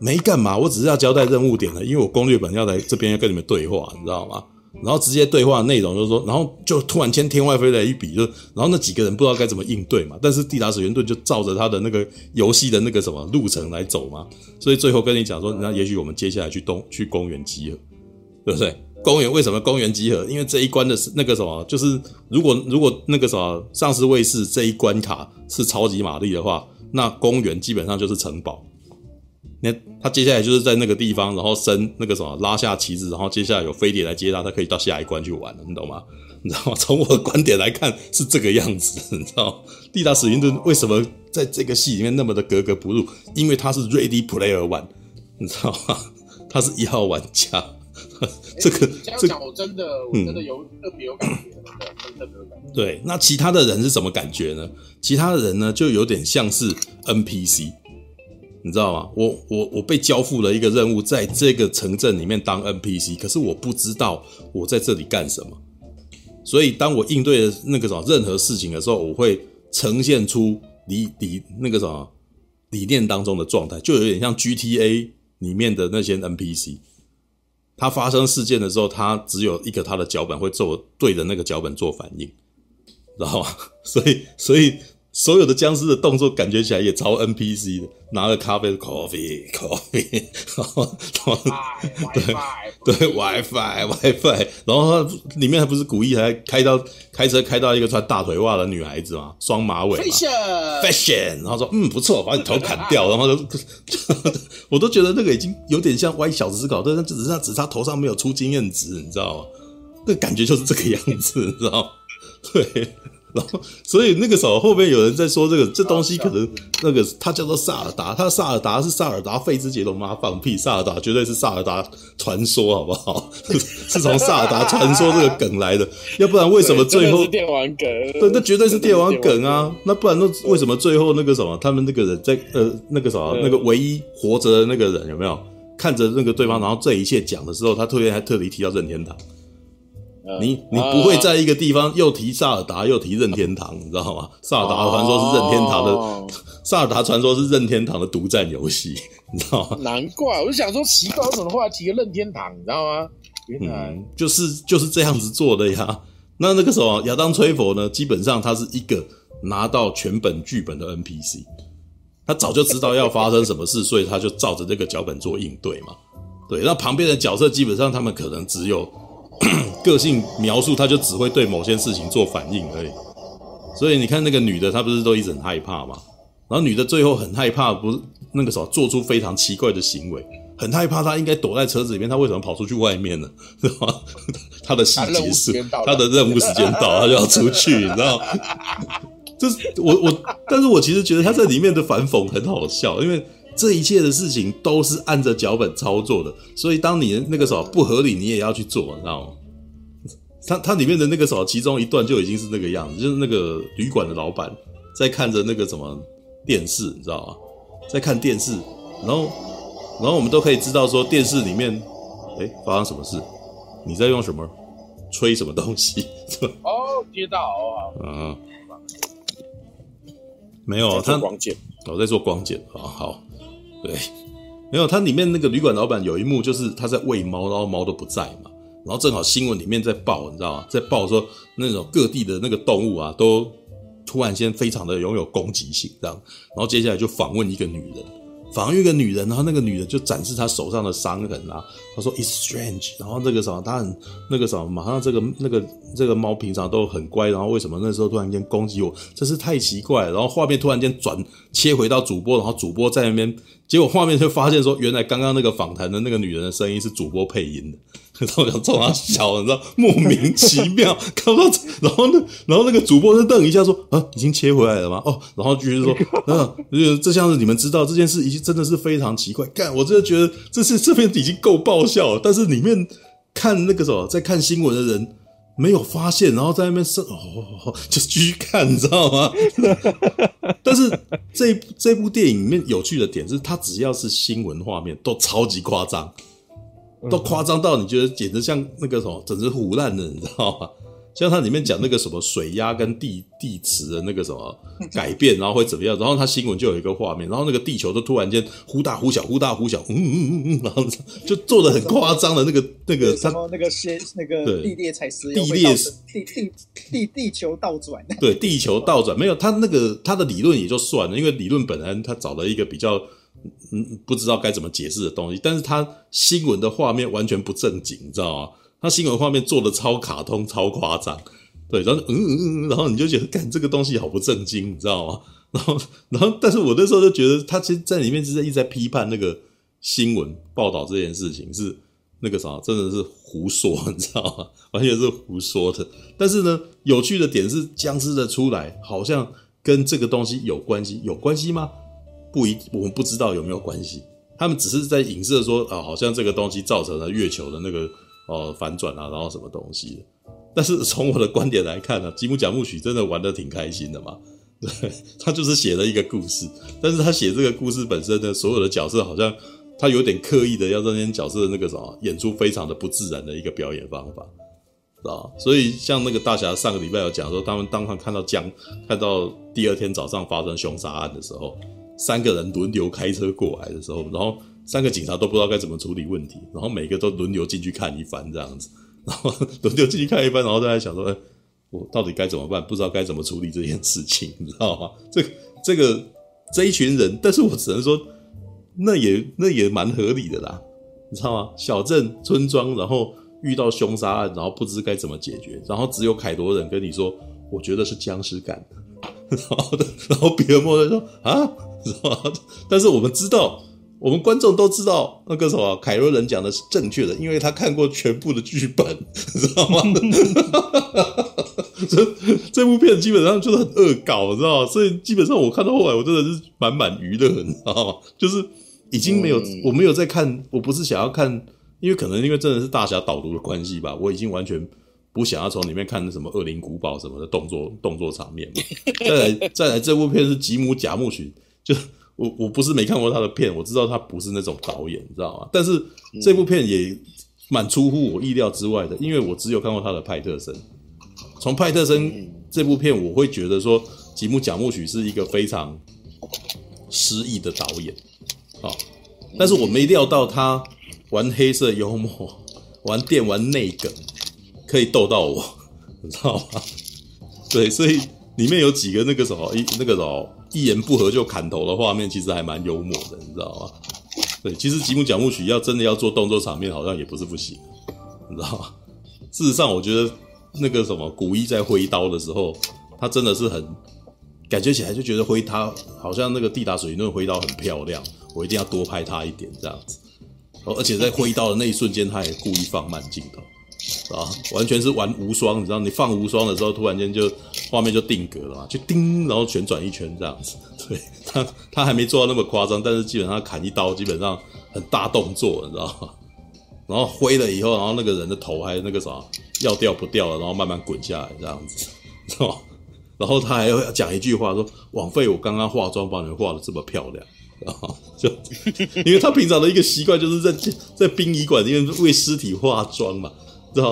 没干嘛，我只是要交代任务点了，因为我攻略本要来这边要跟你们对话，你知道吗？然后直接对话内容就是说，然后就突然间天外飞来一笔，就然后那几个人不知道该怎么应对嘛。但是地达史云顿就照着他的那个游戏的那个什么路程来走嘛，所以最后跟你讲说，那也许我们接下来去东去公园集合，对不对？公园为什么公园集合？因为这一关的是那个什么，就是如果如果那个什么丧尸卫士这一关卡是超级玛丽的话，那公园基本上就是城堡。那他接下来就是在那个地方，然后升那个什么拉下旗子，然后接下来有飞碟来接他，他可以到下一关去玩了，你懂吗？你知道吗？(laughs) 从我的观点来看是这个样子，你知道吗？蒂达史云顿为什么在这个戏里面那么的格格不入？因为他是 Ready Player One，你知道吗？他是一号玩家。这个这样讲我真的我真的有特别有感觉，特别有感觉。对，那其他的人是什么感觉呢？其他的人呢，就有点像是 NPC。你知道吗？我我我被交付了一个任务，在这个城镇里面当 NPC，可是我不知道我在这里干什么。所以当我应对那个什么任何事情的时候，我会呈现出理理那个什么理念当中的状态，就有点像 GTA 里面的那些 NPC。他发生事件的时候，他只有一个他的脚本会做对着那个脚本做反应，知道吗？所 (laughs) 以所以。所有的僵尸的动作感觉起来也超 NPC 的，拿了咖啡，coffee coffee，然后对对 WiFi WiFi，然后他里面还不是故意还开到开车开到一个穿大腿袜的女孩子嘛，双马尾，fashion，fashion，然后说嗯不错，把你头砍掉，(laughs) 然后就 (laughs) 我都觉得那个已经有点像歪小子思考，但是只是他只是他头上没有出经验值，你知道吗？那感觉就是这个样子，你知道吗？对。然后，所以那个时候后面有人在说这个这东西可能那个他叫做萨尔达，他萨尔达是萨尔达费兹杰龙吗？放屁，萨尔达绝对是萨尔达传说，好不好？是是从萨尔达传说这个梗来的，要不然为什么最后电玩梗？对，那绝对是电玩梗啊！那不然那为什么最后那个什么，他们那个人在呃那个什么那个唯一活着的那个人有没有看着那个对方，然后这一切讲的时候，他特别还特别提到任天堂。你你不会在一个地方又提萨尔达又提任天堂，你知道吗？萨尔达传说是任天堂的，(laughs) 萨尔达传说是任天堂的独占游戏，(laughs) 你知道吗？难怪，我就想说奇怪，为什么后来提个任天堂，你知道吗？原来、嗯、就是就是这样子做的呀。那那个时候亚当崔佛呢，基本上他是一个拿到全本剧本的 NPC，他早就知道要发生什么事，所以他就照着这个脚本做应对嘛。对，那旁边的角色基本上他们可能只有。个性描述，他就只会对某些事情做反应而已。所以你看那个女的，她不是都一直很害怕吗？然后女的最后很害怕，不是那个时候做出非常奇怪的行为，很害怕。她应该躲在车子里面，她为什么跑出去外面呢？是吧？(laughs) 她的细节是她的任务时间到，她就要出去，你知道？(laughs) 就是我我，但是我其实觉得她在里面的反讽很好笑，因为。这一切的事情都是按着脚本操作的，所以当你那个时候不合理，你也要去做，你知道吗？它它里面的那个时候，其中一段就已经是那个样子，就是那个旅馆的老板在看着那个什么电视，你知道吗？在看电视，然后然后我们都可以知道说电视里面，哎，发生什么事？你在用什么吹什么东西？(laughs) 哦，接到啊，嗯，没有他光剑我在做光剑啊，好。对，没有，它里面那个旅馆老板有一幕，就是他在喂猫，然后猫都不在嘛，然后正好新闻里面在报，你知道吗？在报说那种各地的那个动物啊，都突然间非常的拥有攻击性，这样，然后接下来就访问一个女人。防御一个女人，然后那个女人就展示她手上的伤痕啊。她说：“It's strange。”然后那个什么，她很那个什么，马上这个那个这个猫平常都很乖，然后为什么那时候突然间攻击我？真是太奇怪了。然后画面突然间转切回到主播，然后主播在那边，结果画面就发现说，原来刚刚那个访谈的那个女人的声音是主播配音的。然后想冲他笑，你知道，莫名其妙，(laughs) 看不到。然后呢，然后那个主播就瞪一下说：“啊，已经切回来了吗？”哦，然后继续说：“嗯，这像是你们知道这件事已经真的是非常奇怪。干，我真的觉得这是这边已经够爆笑了。但是里面看那个什么，在看新闻的人没有发现，然后在那边是哦，就继续看，你知道吗？(laughs) 但是这这部电影里面有趣的点是，它只要是新闻画面都超级夸张。都夸张到你觉得简直像那个什么，简直唬烂的，你知道吗？(laughs) 像它里面讲那个什么水压跟地地磁的那个什么 (laughs) 改变，然后会怎么样？然后它新闻就有一个画面，然后那个地球都突然间忽大忽小，忽大忽小，嗯嗯嗯嗯，然后就做的很夸张的那个那个什么那个先那个地裂才是地裂地地地地球倒转，对，地球倒转没有它那个它的理论也就算了，因为理论本来它找了一个比较。嗯，不知道该怎么解释的东西，但是他新闻的画面完全不正经，你知道吗？他新闻画面做的超卡通、超夸张，对，然后嗯嗯嗯，然后你就觉得，干这个东西好不正经，你知道吗？然后，然后，但是我那时候就觉得，他其实在里面是在一直在批判那个新闻报道这件事情是那个啥，真的是胡说，你知道吗？完全是胡说的。但是呢，有趣的点是，僵尸的出来好像跟这个东西有关系，有关系吗？不一，我们不知道有没有关系。他们只是在影射说，啊，好像这个东西造成了月球的那个呃反转啊，然后什么东西的。但是从我的观点来看呢，吉姆贾木许真的玩得挺开心的嘛。对，(laughs) 他就是写了一个故事，但是他写这个故事本身的，所有的角色好像他有点刻意的要让那些角色的那个什么演出非常的不自然的一个表演方法，啊？所以像那个大侠上个礼拜有讲说，他们当他看到江，看到第二天早上发生凶杀案的时候。三个人轮流开车过来的时候，然后三个警察都不知道该怎么处理问题，然后每个都轮流进去看一番这样子，(laughs) 然后轮流进去看一番，然后大家想说，哎，我到底该怎么办？不知道该怎么处理这件事情，(laughs) 你知道吗？这这个这一群人，但是我只能说，那也那也蛮合理的啦，你知道吗？小镇村庄，然后遇到凶杀案，然后不知该怎么解决，然后只有凯多人跟你说，我觉得是僵尸干的，然后 (laughs) 然后比尔莫在说啊，是吧？但是我们知道。我们观众都知道那个什么凯罗人讲的是正确的，因为他看过全部的剧本，(laughs) 知道吗？这 (laughs) 这部片基本上就是很恶搞，知道吗？所以基本上我看到后来，我真的是满满娱乐，你知道吗？就是已经没有，我没有在看，我不是想要看，因为可能因为真的是大侠导读的关系吧，我已经完全不想要从里面看什么恶灵古堡什么的动作动作场面。再来 (laughs) 再来，这部片是吉姆贾木许，就。我我不是没看过他的片，我知道他不是那种导演，你知道吗？但是这部片也蛮出乎我意料之外的，因为我只有看过他的派特森。从派特森这部片，我会觉得说吉姆贾木许是一个非常失意的导演啊，但是我没料到他玩黑色幽默、玩电玩内梗可以逗到我，(laughs) 你知道吗？对，所以里面有几个那个什么一那个什么。一言不合就砍头的画面，其实还蛮幽默的，你知道吗？对，其实吉姆贾木许要真的要做动作场面，好像也不是不行，你知道吗？事实上，我觉得那个什么古一在挥刀的时候，他真的是很感觉起来就觉得挥他好像那个蒂达水云顿挥刀很漂亮，我一定要多拍他一点这样子。而且在挥刀的那一瞬间，他也故意放慢镜头。啊，完全是玩无双，你知道，你放无双的时候，突然间就画面就定格了嘛，就叮，然后旋转一圈这样子。(laughs) 对，他，他还没做到那么夸张，但是基本上砍一刀，基本上很大动作，你知道吗？(laughs) 然后挥了以后，然后那个人的头还那个啥，要掉不掉了，然后慢慢滚下来这样子，(laughs) 是吧？然后他还要讲一句话说：“枉费我刚刚化妆把你们画的这么漂亮。”然后就因为他平常的一个习惯就是在在殡仪馆里面为尸体化妆嘛。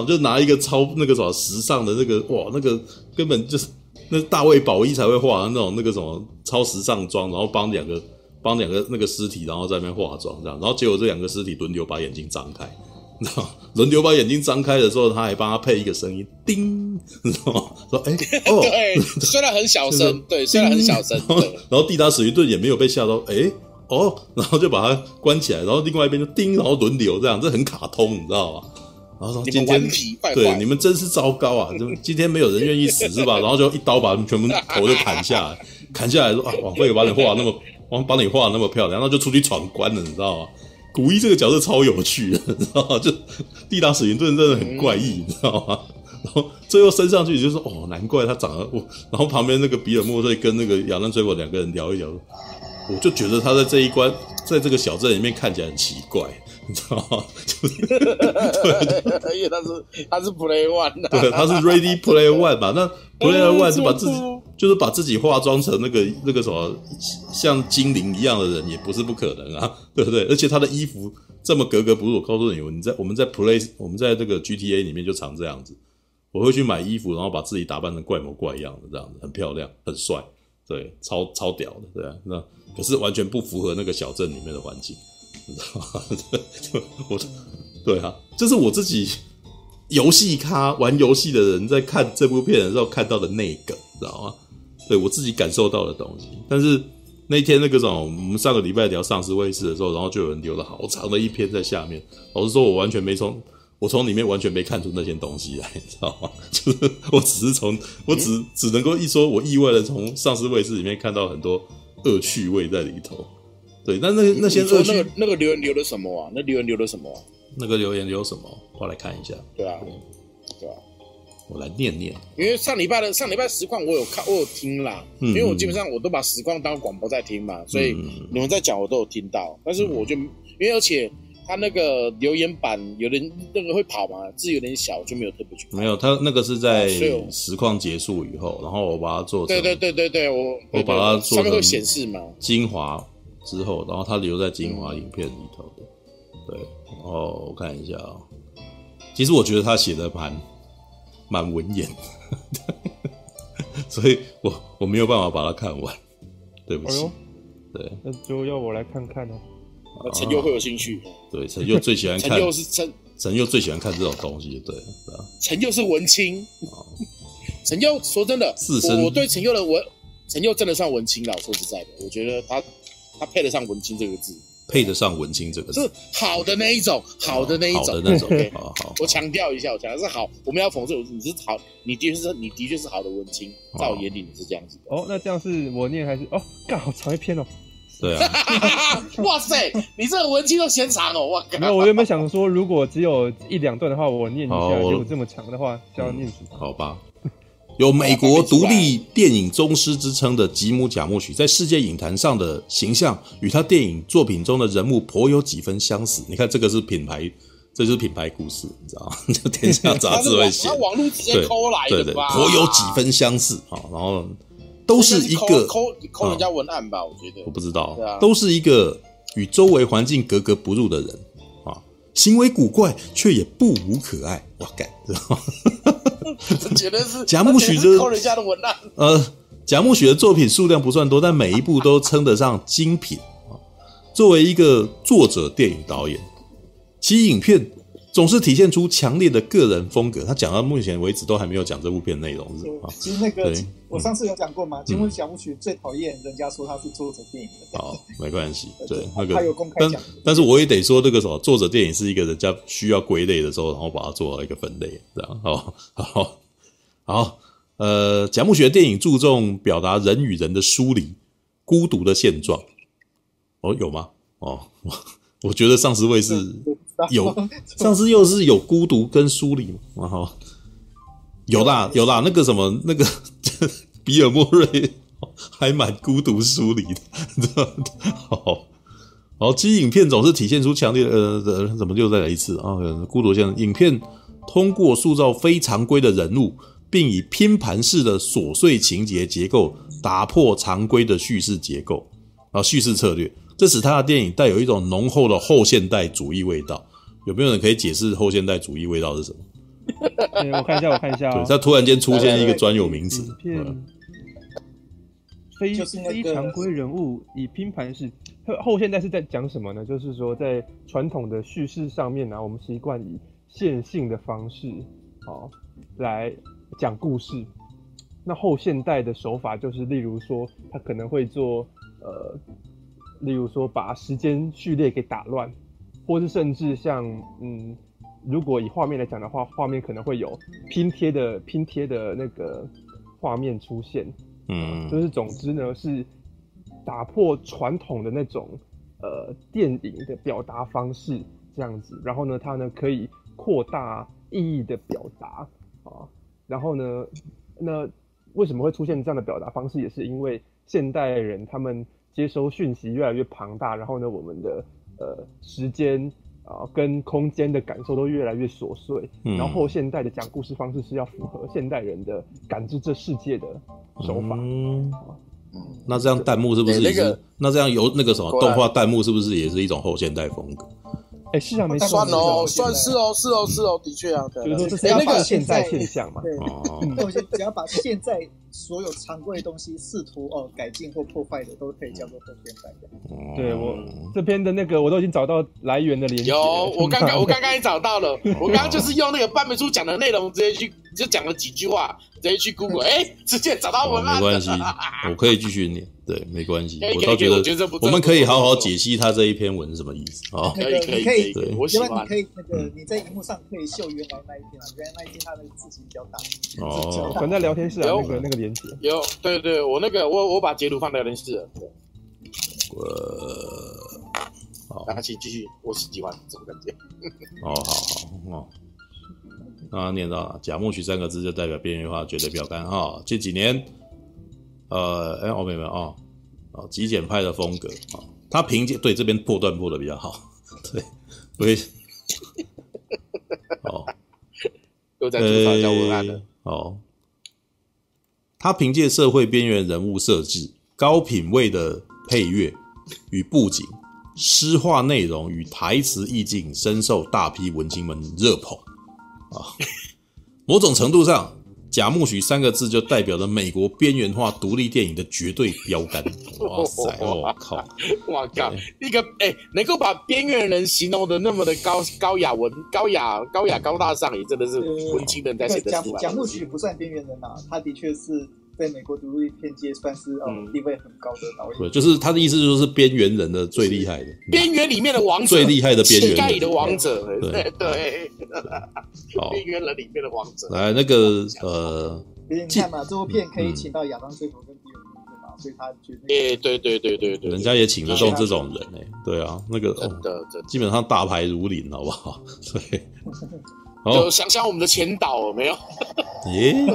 就拿一个超那个什么时尚的那个哇，那个根本就是那大卫宝一才会化的那种那个什么超时尚妆，然后帮两个帮两个那个尸体，然后在那边化妆这样，然后结果这两个尸体轮流把眼睛张开，你知道？轮流把眼睛张开的时候，他还帮他配一个声音，叮，你知道吗？说哎、欸、哦，对，虽然很小声，对，虽然很小声，然后蒂达史云顿也没有被吓到，哎、欸、哦，然后就把它关起来，然后另外一边就叮，然后轮流这样，这很卡通，你知道吗？然后说今天对你们真是糟糕啊！就 (laughs) 今天没有人愿意死是吧？然后就一刀把他们全部头就砍下来，(laughs) 砍下来说啊，王菲把你画那么，王把你画那么漂亮，然后就出去闯关了，你知道吗？古一这个角色超有趣的，(laughs) 你知道吗？就地大史云顿真的很怪异，你知道吗？然后最后升上去就说哦，难怪他长得我。然后旁边那个比尔莫瑞跟那个亚当·崔佛两个人聊一聊，我就觉得他在这一关，在这个小镇里面看起来很奇怪。(laughs) 你知道吗？就是，对，因为他是他是 Play One 的，对，他是 Ready Play One 吧？那 (laughs) Play One 是把自己就是把自己化妆成那个那个什么像精灵一样的人，也不是不可能啊，(laughs) 对不对？而且他的衣服这么格格不入，我告诉你，你在我们在 Play 我们在这个 GTA 里面就常这样子，我会去买衣服，然后把自己打扮成怪模怪样的，这样子很漂亮，很帅，对，超超屌的，对啊，那可是完全不符合那个小镇里面的环境。你知道吗？我，对啊，这是我自己游戏咖玩游戏的人在看这部片的时候看到的内梗，知道吗？对我自己感受到的东西。但是那天那个什么，我们上个礼拜聊丧尸卫士的时候，然后就有人留了好长的一篇在下面。老实说，我完全没从我从里面完全没看出那些东西来，你知道吗？(laughs) 就是我只是从我只只能够一说，我意外的从丧尸卫士里面看到很多恶趣味在里头。对，但那那些说那个那个留言留的什么啊？那留言留的什么啊？那个留言留什么？我来看一下。对啊，对啊，我来念念。因为上礼拜的上礼拜实况我有看，我有听啦。嗯，因为我基本上我都把实况当广播在听嘛，所以你们在讲我都有听到。但是我就因为而且他那个留言板有点那个会跑嘛，字有点小，就没有特别去。没有，他那个是在实况结束以后，然后我把它做成。对对对对对，我我把它做成上面会显示嘛，精华。之后，然后他留在精华影片里头的，对，然后我看一下啊、喔，其实我觉得他写的蛮蛮文言的，(laughs) 所以我我没有办法把它看完，对不起，哎、对，那就要我来看看哦、喔，陈佑会有兴趣，对，陈佑最喜欢看，(laughs) 陈佑是陈，陈佑最喜欢看这种东西，对？陈佑是文青，陈佑说真的，我我对陈佑的文，陈佑真的算文青了。我说实在的，我觉得他他配得上文青这个字，配得上文青这个字，是好的那一种，好的那一种，好的那种。对 (laughs) 好好，我强调一下，我强调是好，我们要讽刺，你是好，你的确是，你的确是好的文青，在我眼里你是这样子的。哦，那这样是我念还是哦？刚好长一篇哦。对啊，(laughs) 哇塞，你这个文青都嫌长哦！哇，没有，我原本想说，如果只有一两段的话，我念一下；如 (laughs) 果这么长的话，就要念几、嗯、好吧，有美国独立电影宗师之称的吉姆·贾木许，在世界影坛上的形象与他电影作品中的人物颇有几分相似。你看，这个是品牌，这就是品牌故事，你知道吗？(laughs) 就天下杂志会写，(laughs) 他网络直接抠来的吧？颇有几分相似啊，然后。都是一个抠抠人家文案吧，我觉得我不知道，都是一个与周围环境格格不入的人啊，行为古怪却也不无可爱。哇，干，知道吗？(laughs) 觉得是 (laughs) 贾木许人家的文案。呃，贾木许的作品数量不算多，但每一部都称得上精品啊。作为一个作者、电影导演，其影片总是体现出强烈的个人风格。他讲到目前为止都还没有讲这部片内容是吧？其实那个。我上次有讲过吗？金婚小木曲最讨厌人家说他是作者电影的。哦，没关系，(laughs) 对那个他有公开讲。但但是我也得说，这个什么作者电影是一个人家需要归类的时候，然后把它做到一个分类，这样 (laughs) 好好好。呃，贾木许的电影注重表达人与人的疏离、孤独的现状。哦，有吗？哦，我觉得丧尸卫士有，(laughs) 上次又是有孤独跟疏离嘛？哈。有啦有啦，那个什么那个 (laughs) 比尔莫瑞还蛮孤独疏离的？(laughs) 好，好，其实影片总是体现出强烈的呃，怎么又再来一次啊？孤独性影片通过塑造非常规的人物，并以拼盘式的琐碎情节结构打破常规的叙事结构啊，叙事策略，这使他的电影带有一种浓厚的后现代主义味道。有没有人可以解释后现代主义味道是什么？对，我看一下，我看一下、哦。对，他突然间出现一个专有名词。影片非非常规人物以拼盘式后后现代是在讲什么呢？就是说，在传统的叙事上面呢、啊，我们习惯以线性的方式，哦，来讲故事。那后现代的手法就是，例如说，他可能会做呃，例如说把时间序列给打乱，或是甚至像嗯。如果以画面来讲的话，画面可能会有拼贴的拼贴的那个画面出现，嗯，就是总之呢是打破传统的那种呃电影的表达方式这样子，然后呢它呢可以扩大意义的表达啊，然后呢那为什么会出现这样的表达方式，也是因为现代人他们接收讯息越来越庞大，然后呢我们的呃时间。啊，跟空间的感受都越来越琐碎，嗯、然后后现代的讲故事方式是要符合现代人的感知这世界的手法。嗯，那这样弹幕是不是也是？欸那个、那这样由那个什么动画弹幕是不是也是一种后现代风格？哎，是啊，没错，算哦，算是哦，是哦，是哦，的确啊，就是说这是那个现在现象嘛。对，那我先只要把现在所有常规的东西试图哦改进或破坏的，都可以叫做后现代的。对我这边的那个，我都已经找到来源的连接。有，我刚刚我刚刚也找到了，(laughs) 我刚刚就是用那个半本书讲的内容，直接去就讲了几句话，直接去 Google，哎，直接找到文案。没关系，(laughs) 我可以继续念。对，没关系，我倒觉得我们可以好好解析他这一篇文是什么意思啊？可以可以可以，对，我喜欢。你可以那个你在荧幕上可以秀原来那一篇啊，原来那一篇它的字型比较大。哦，存在聊天室啊，那个那个连接。有，对对，我那个我我把截图放在聊天室了。呃，好，那请继续，我喜欢这种感觉。哦，好好哦。刚刚念到了“贾木许”三个字，就代表边缘化绝对标杆哈。这几年。呃，哎，我明白啊，啊，极简派的风格啊，他凭借对这边破断破的比较好，(laughs) 对，所以，哦，又在吐槽叫文案了，哦，他凭借社会边缘人物设置、高品位的配乐与布景、诗化内容与台词意境，深受大批文青们热捧啊，某种程度上。贾木许三个字就代表了美国边缘化独立电影的绝对标杆。(laughs) 哇塞！我靠！我靠！一个哎、欸，能够把边缘人形容的那么的高高雅文高雅高雅高大上，也真的是文青人在写的出来。贾木许不算边缘人啊，他的确是。在美国独立片界算是嗯地位很高的导演，对，就是他的意思，就是边缘人的最厉害的，边缘里面的王者，最厉害的边缘人里的王者，对对，(laughs) 边缘人里面的王者。来，那个呃，你看嘛，这部片可以请到亚当·崔佛跟比尔·温对吧？所以他觉得，哎，对对对对对，人家也请得动这种人哎，对啊，那个真的真的，基本上大牌如林，好不好？(laughs) 对。(laughs) 就想想我们的前导没有？耶，有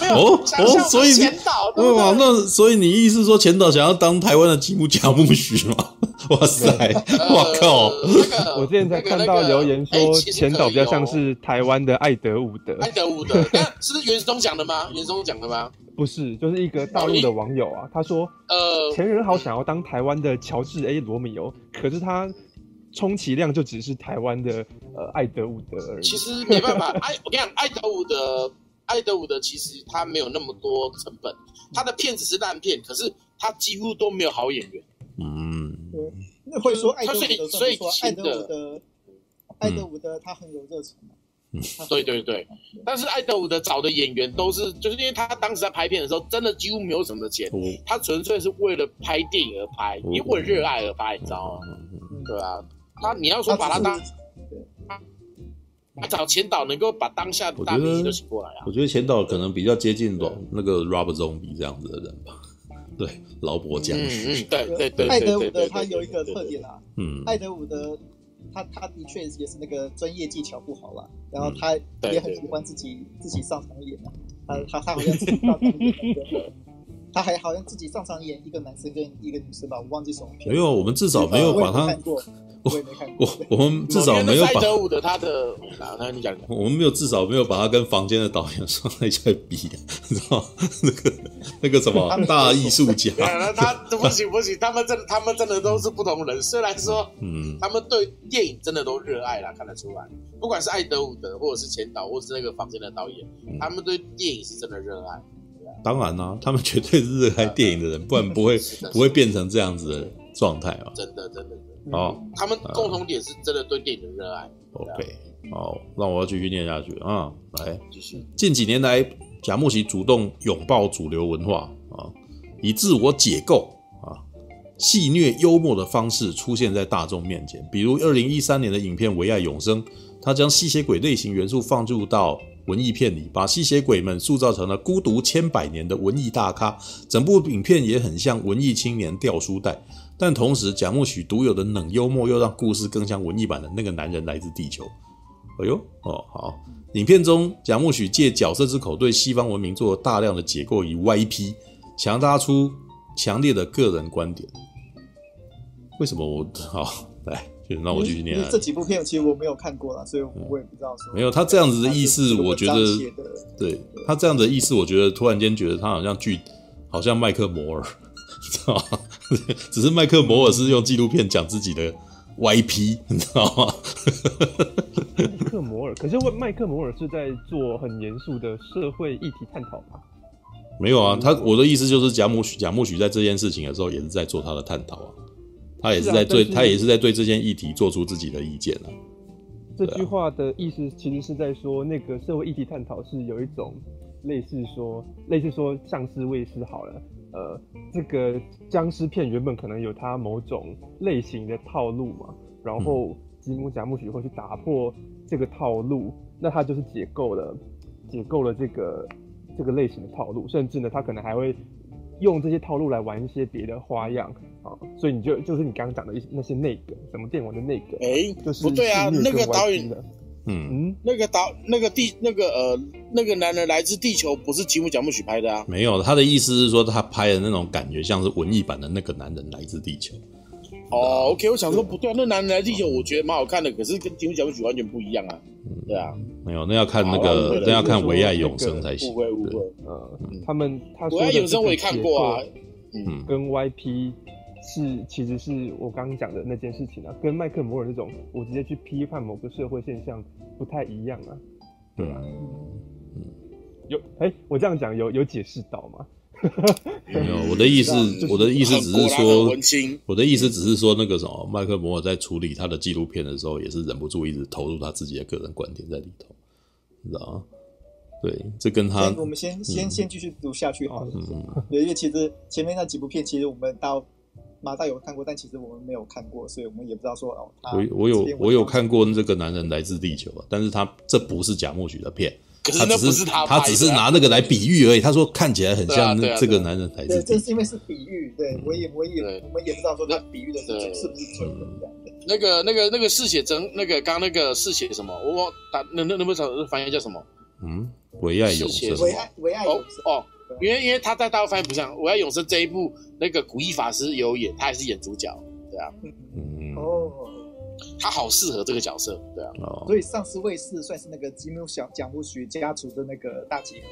没有？哦哦，所以前导对哇，那所以你意思说前导想要当台湾的吉姆贾木许吗？(laughs) 哇塞，我靠！我之前才看到留言说前导比较像是台湾的艾德伍德。艾德伍德，(laughs) 是不是袁松讲的吗？袁松讲的吗？不是，就是一个大陆的网友啊，他说，呃，前人好想要当台湾的乔治 A 罗密欧，可是他。充其量就只是台湾的呃爱德伍德而已。其实没办法，(laughs) 爱我跟你讲，爱德伍德，爱德伍德其实他没有那么多成本，他的片子是烂片，可是他几乎都没有好演员。嗯，对，那会说爱德伍德，所以说艾德伍德，艾德伍德他很有热情。嗯，对对对，但是爱德伍德找的演员都是，就是因为他当时在拍片的时候，真的几乎没有什么钱，他纯粹是为了拍电影而拍，因为为了热爱而拍，你知道吗？对啊。他你要说把他当，他找前导能够把当下的大明星都请过来啊。我觉得前导可能比较接近那个 Rob Zombie 这样子的人吧。(laughs) 对，劳勃将军。对对对。艾德伍德他有一个特点啊，嗯，艾德伍德他他的确也是那个专业技巧不好啦，然后他也很喜欢自己自己上场演啊，他他他好像自己上场演，他还好像自己上场演一个男生跟一个女生吧，我忘记什么片。没有，我们至少没有把他。我我我们至少没有把德伍的他的，那你讲，我们没有至少没有把他跟房间的导演放在一起比，你知道那个那个什么大艺术家，那他不行不行，他们真他们真的都是不同人。虽然说，嗯，他们对电影真的都热爱啦，看得出来。不管是爱德伍德，或者是前导，或者是那个房间的导演，他们对电影是真的热爱。当然啦，他们绝对是热爱电影的人，不然不会不会变成这样子的状态啊。真的真的。哦，他们共同点是真的对电影的热爱。OK，好，那我要继续念下去啊。来，继续。近几年来，贾木奇主动拥抱主流文化啊，以自我解构啊，戏谑幽默的方式出现在大众面前。比如二零一三年的影片《唯爱永生》，他将吸血鬼类型元素放入到文艺片里，把吸血鬼们塑造成了孤独千百年的文艺大咖。整部影片也很像文艺青年掉书袋。但同时，贾木许独有的冷幽默又让故事更像文艺版的那个男人来自地球。哎呦，哦，好！影片中，贾木许借角色之口对西方文明做了大量的解构与歪批，强拉出强烈的个人观点。为什么我好来？就让我继续念。这几部片其实我没有看过啦，所以我也不知道说。没有他这样子的意思，我觉得，对他这样子的意思，我觉得突然间觉得他好像剧，好像麦克摩尔。知道吗？只是麦克摩尔是用纪录片讲自己的歪批，你知道吗？麦克摩尔，可是麦克摩尔是在做很严肃的社会议题探讨吗？没有啊，他我的意思就是贾木许贾木许在这件事情的时候也是在做他的探讨啊，他也是在对，他也是在对这件议题做出自己的意见啊。这句话的意思其实是在说，那个社会议题探讨是有一种类似说，类似说丧尸卫士好了。呃，这个僵尸片原本可能有它某种类型的套路嘛，然后吉姆贾木许会去打破这个套路，那他就是解构了，解构了这个这个类型的套路，甚至呢，他可能还会用这些套路来玩一些别的花样啊，所以你就就是你刚刚讲的一些那些那个，什么电玩的那个，哎，就是不对啊，那个导演的。嗯嗯，那个导那个地那个呃那个男人来自地球不是吉姆贾木许拍的啊？没有，他的意思是说他拍的那种感觉像是文艺版的那个男人来自地球。哦，OK，我想说不对啊，那男人来自地球我觉得蛮好看的，可是跟吉姆贾木许完全不一样啊。对啊，没有，那要看那个那要看唯爱永生才行。误会误会，嗯，他们他唯爱永生我也看过啊，嗯，跟 YP。是，其实是我刚刚讲的那件事情啊，跟麦克摩尔那种我直接去批判某个社会现象不太一样啊。对啊，嗯，有哎、欸，我这样讲有有解释到吗？(laughs) 没有，我的意思，我的意思只是说，我的意思只是说，那个什么，麦克摩尔在处理他的纪录片的时候，也是忍不住一直投入他自己的个人观点在里头，你知道吗？对，这跟他，我们先先先继续读下去好了。嗯，因为其实前面那几部片，其实我们到马大有看过，但其实我们没有看过，所以我们也不知道说哦。我我有我有看过这个男人来自地球，但是他这不是贾木许的片。他只是他只是拿那个来比喻而已。他说看起来很像这个男人来自。对，这是因为是比喻。对，我也我也我们也不知道说他比喻的是是不是真的这样的。那个那个那个嗜血真那个刚那个嗜血什么？我打那那那不知道翻译叫什么？嗯，唯爱永生。唯爱唯爱永生。哦，因为因为他在大陆翻译不像我要永生这一部，那个古一法师有演，他也是演主角，对啊。嗯哦。他好适合这个角色，对啊，哦、所以丧尸卫视算是那个吉姆小贾木许家族的那个大集合，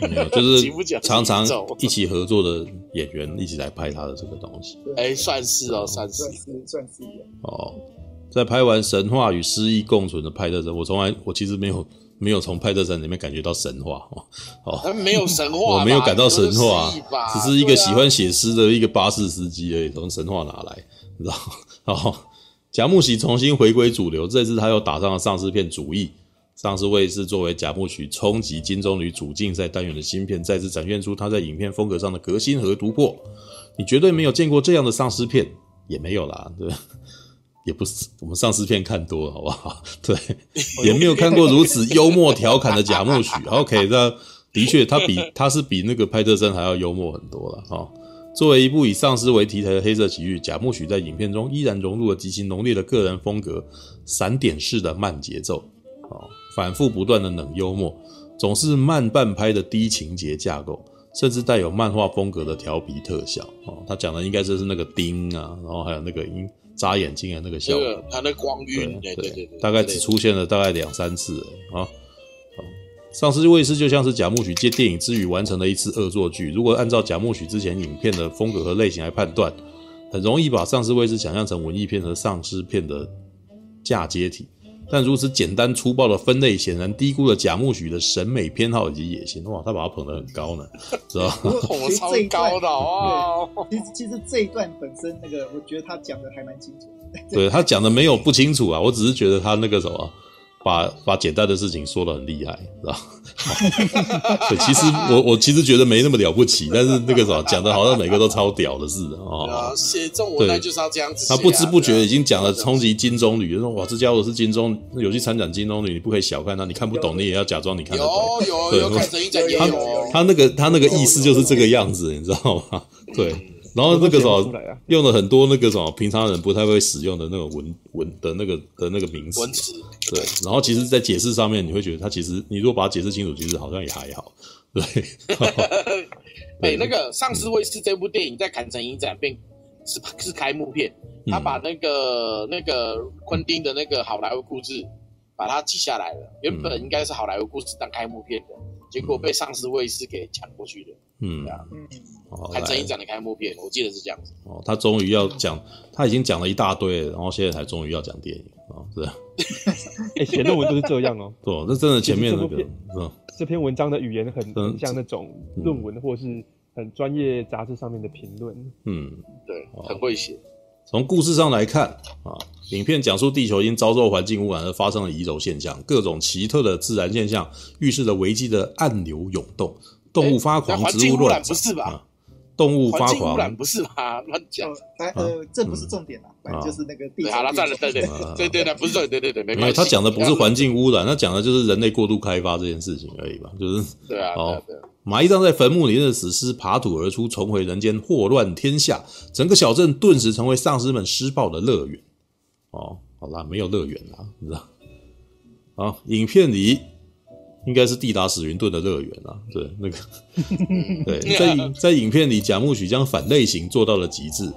就是 (laughs) 没有，就是常常一起合作的演员一起来拍他的这个东西，哎、欸，算是哦，算是。算是算是。哦，在拍完神话与失忆共存的派特森，我从来我其实没有没有从派特森里面感觉到神话哦，哦，没有神话，我没有感到神话，只是一个喜欢写诗的一个巴士司机而已，从神话哪来，你知道 (laughs) 吗？哦。贾木许重新回归主流，这次他又打上了丧尸片主意。丧尸卫士作为贾木许冲击金棕榈主竞赛单元的新片，再次展现出他在影片风格上的革新和突破。你绝对没有见过这样的丧尸片，也没有啦，对，也不是我们丧尸片看多了，好不好？(laughs) 对，(laughs) 也没有看过如此幽默调侃的贾木许。(laughs) OK，那的确，他比他是比那个派特森还要幽默很多了，哈。作为一部以丧尸为题材的黑色喜剧，贾木许在影片中依然融入了极其浓烈的个人风格，散点式的慢节奏，哦，反复不断的冷幽默，总是慢半拍的低情节架构，甚至带有漫画风格的调皮特效，哦，他讲的应该就是那个钉啊，然后还有那个鹰眨眼睛的那个效果，它的光晕，对对对，大概只出现了大概两三次啊。丧尸卫士就像是贾木许借电影之余完成了一次恶作剧。如果按照贾木许之前影片的风格和类型来判断，很容易把丧尸卫士想象成文艺片和丧尸片的嫁接体。但如此简单粗暴的分类，显然低估了贾木许的审美偏好以及野心。哇，他把他捧得很高呢，知道吗？捧得超高的啊！其实其实这一段本身那个，我觉得他讲的还蛮清楚。对，他讲的没有不清楚啊，我只是觉得他那个什么。把把简单的事情说得很厉害，知道 (laughs) 对，其实我我其实觉得没那么了不起，但是那个什么讲的好像每个都超屌的似的哦。写中文来就是要这样子。他不知不觉已经讲了冲击金棕榈，说哇，这家伙是金棕有去参展金棕榈，你不可以小看他，你看不懂你也要假装你看得懂。有有有看声音讲也有。他那个他那个意思就是这个样子，你知道吗？(laughs) 对。然后那个什么，用了很多那个什么平常人不太会使用的那种文文的那个的那个名词，文词。对。然后其实，在解释上面，你会觉得它其实，你如果把它解释清楚，其实好像也还好，对。(laughs) 哎、欸，那个《丧尸卫士》这部电影在坎城影展变是是开幕片，他把那个、嗯、那个昆汀的那个好莱坞故事把它记下来了，原本应该是好莱坞故事当开幕片的，结果被《丧尸卫士》给抢过去了。嗯，对啊，嗯，坎城影展的开幕片，我记得是这样子。哦，他终于要讲，他已经讲了一大堆了，然后现在才终于要讲电影啊，是吧？(laughs) 哎，写论文都是这样哦。(laughs) 对，那真的前面那个，嗯，这篇文章的语言很很像那种论文，或是很专业杂志上面的评论。嗯，对，很会写。从故事上来看啊，影片讲述地球因遭受环境污染而发生了移轴现象，各种奇特的自然现象预示着危机的暗流涌动。动物发狂，植物乱，不是吧？动物发狂，不是吧？乱讲。呃，这不是重点啊，反正就是那个地。好了，算了，对对对对对，不是重点，对对对，没关系。他讲的不是环境污染，他讲的就是人类过度开发这件事情而已吧？就是对啊。好，埋葬在坟墓里面的死尸爬土而出，重回人间，祸乱天下。整个小镇顿时成为丧尸们施暴的乐园。哦，好啦，没有乐园啦，你知道？好，影片里。应该是蒂达史云顿的乐园啊，对，那个，(laughs) 对，在在影片里，贾木许将反类型做到了极致，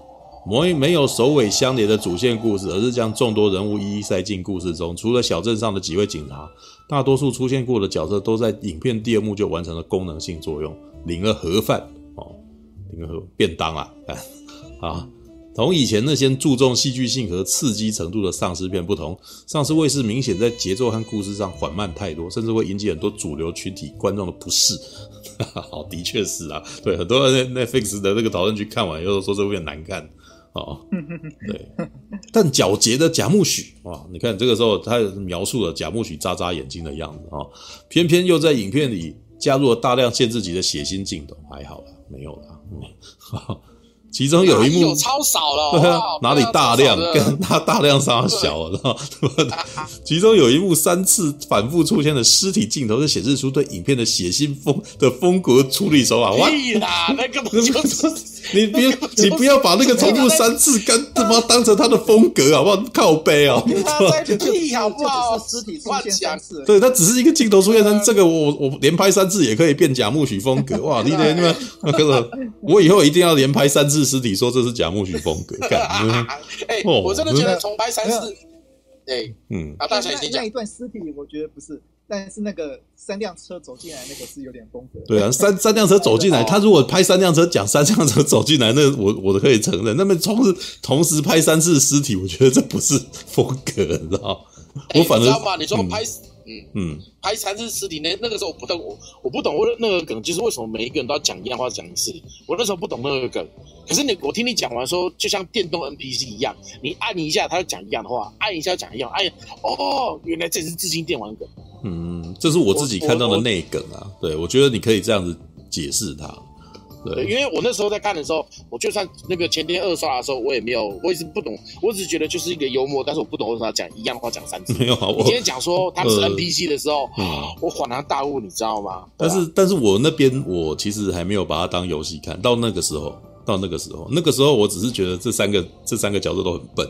没没有首尾相连的主线故事，而是将众多人物一一塞进故事中。除了小镇上的几位警察，大多数出现过的角色都在影片第二幕就完成了功能性作用，领了盒饭哦，领了盒便当啊，啊。同以前那些注重戏剧性和刺激程度的丧尸片不同，丧尸卫士明显在节奏和故事上缓慢太多，甚至会引起很多主流群体观众的不适。好，(laughs) 的确是啊，对，很多人 Netflix 的那个讨论区看完以后说这部片难看。哦，对，但皎洁的贾木许哇，你看这个时候他描述了贾木许眨眨眼睛的样子啊，偏偏又在影片里加入了大量限制级的血腥镜头，还好了，没有了，嗯，(laughs) 其中有一幕有超少了，(laughs) 对啊，(laughs) 哪里大量跟他大量杀小了，(laughs) 其中有一幕三次反复出现的尸体镜头，就显示出对影片的血腥风的风格处理手法。哇，那个不就是 (laughs) 你别你不要把那个重复三次干他妈当成他的风格好不好？靠背哦，屁好不好？尸体出现三次，对，他只是一个镜头出现三次，这个我我连拍三次也可以变贾木许风格。哇，你连你们那个我以后一定要连拍三次。尸体说这是贾木许风格，(laughs) 哎，我真的觉得重拍三次，对，嗯，啊，大家先讲那一段尸体，我觉得不是，但是那个三辆车走进来那个是有点风格。对啊，三三辆车走进来，(laughs) 他如果拍三辆车讲三辆车走进来，那我我都可以承认。那么同时同时拍三次尸体，我觉得这不是风格，你知道？我反正知道吗？你说拍。嗯嗯，拍三次尸体那那个时候我不懂，我我不懂我那个梗，就是为什么每一个人都要讲一样话讲一次？我那时候不懂那个梗，可是你我听你讲完说，就像电动 NPC 一样，你按一下他就讲一样的话，按一下讲一样，按哦，原来这是致敬电玩梗。嗯，这是我自己看到的内梗啊，对我觉得你可以这样子解释它。对，因为我那时候在看的时候，我就算那个前天二刷的时候，我也没有，我也是不懂，我只是觉得就是一个幽默，但是我不懂为什么要讲一样的话讲三次。(laughs) 没有啊，我今天讲说他们是 NPC 的时候，呃嗯、我恍然大悟，你知道吗？但是，但是我那边我其实还没有把它当游戏看到那个时候，到那个时候，那个时候我只是觉得这三个这三个角色都很笨。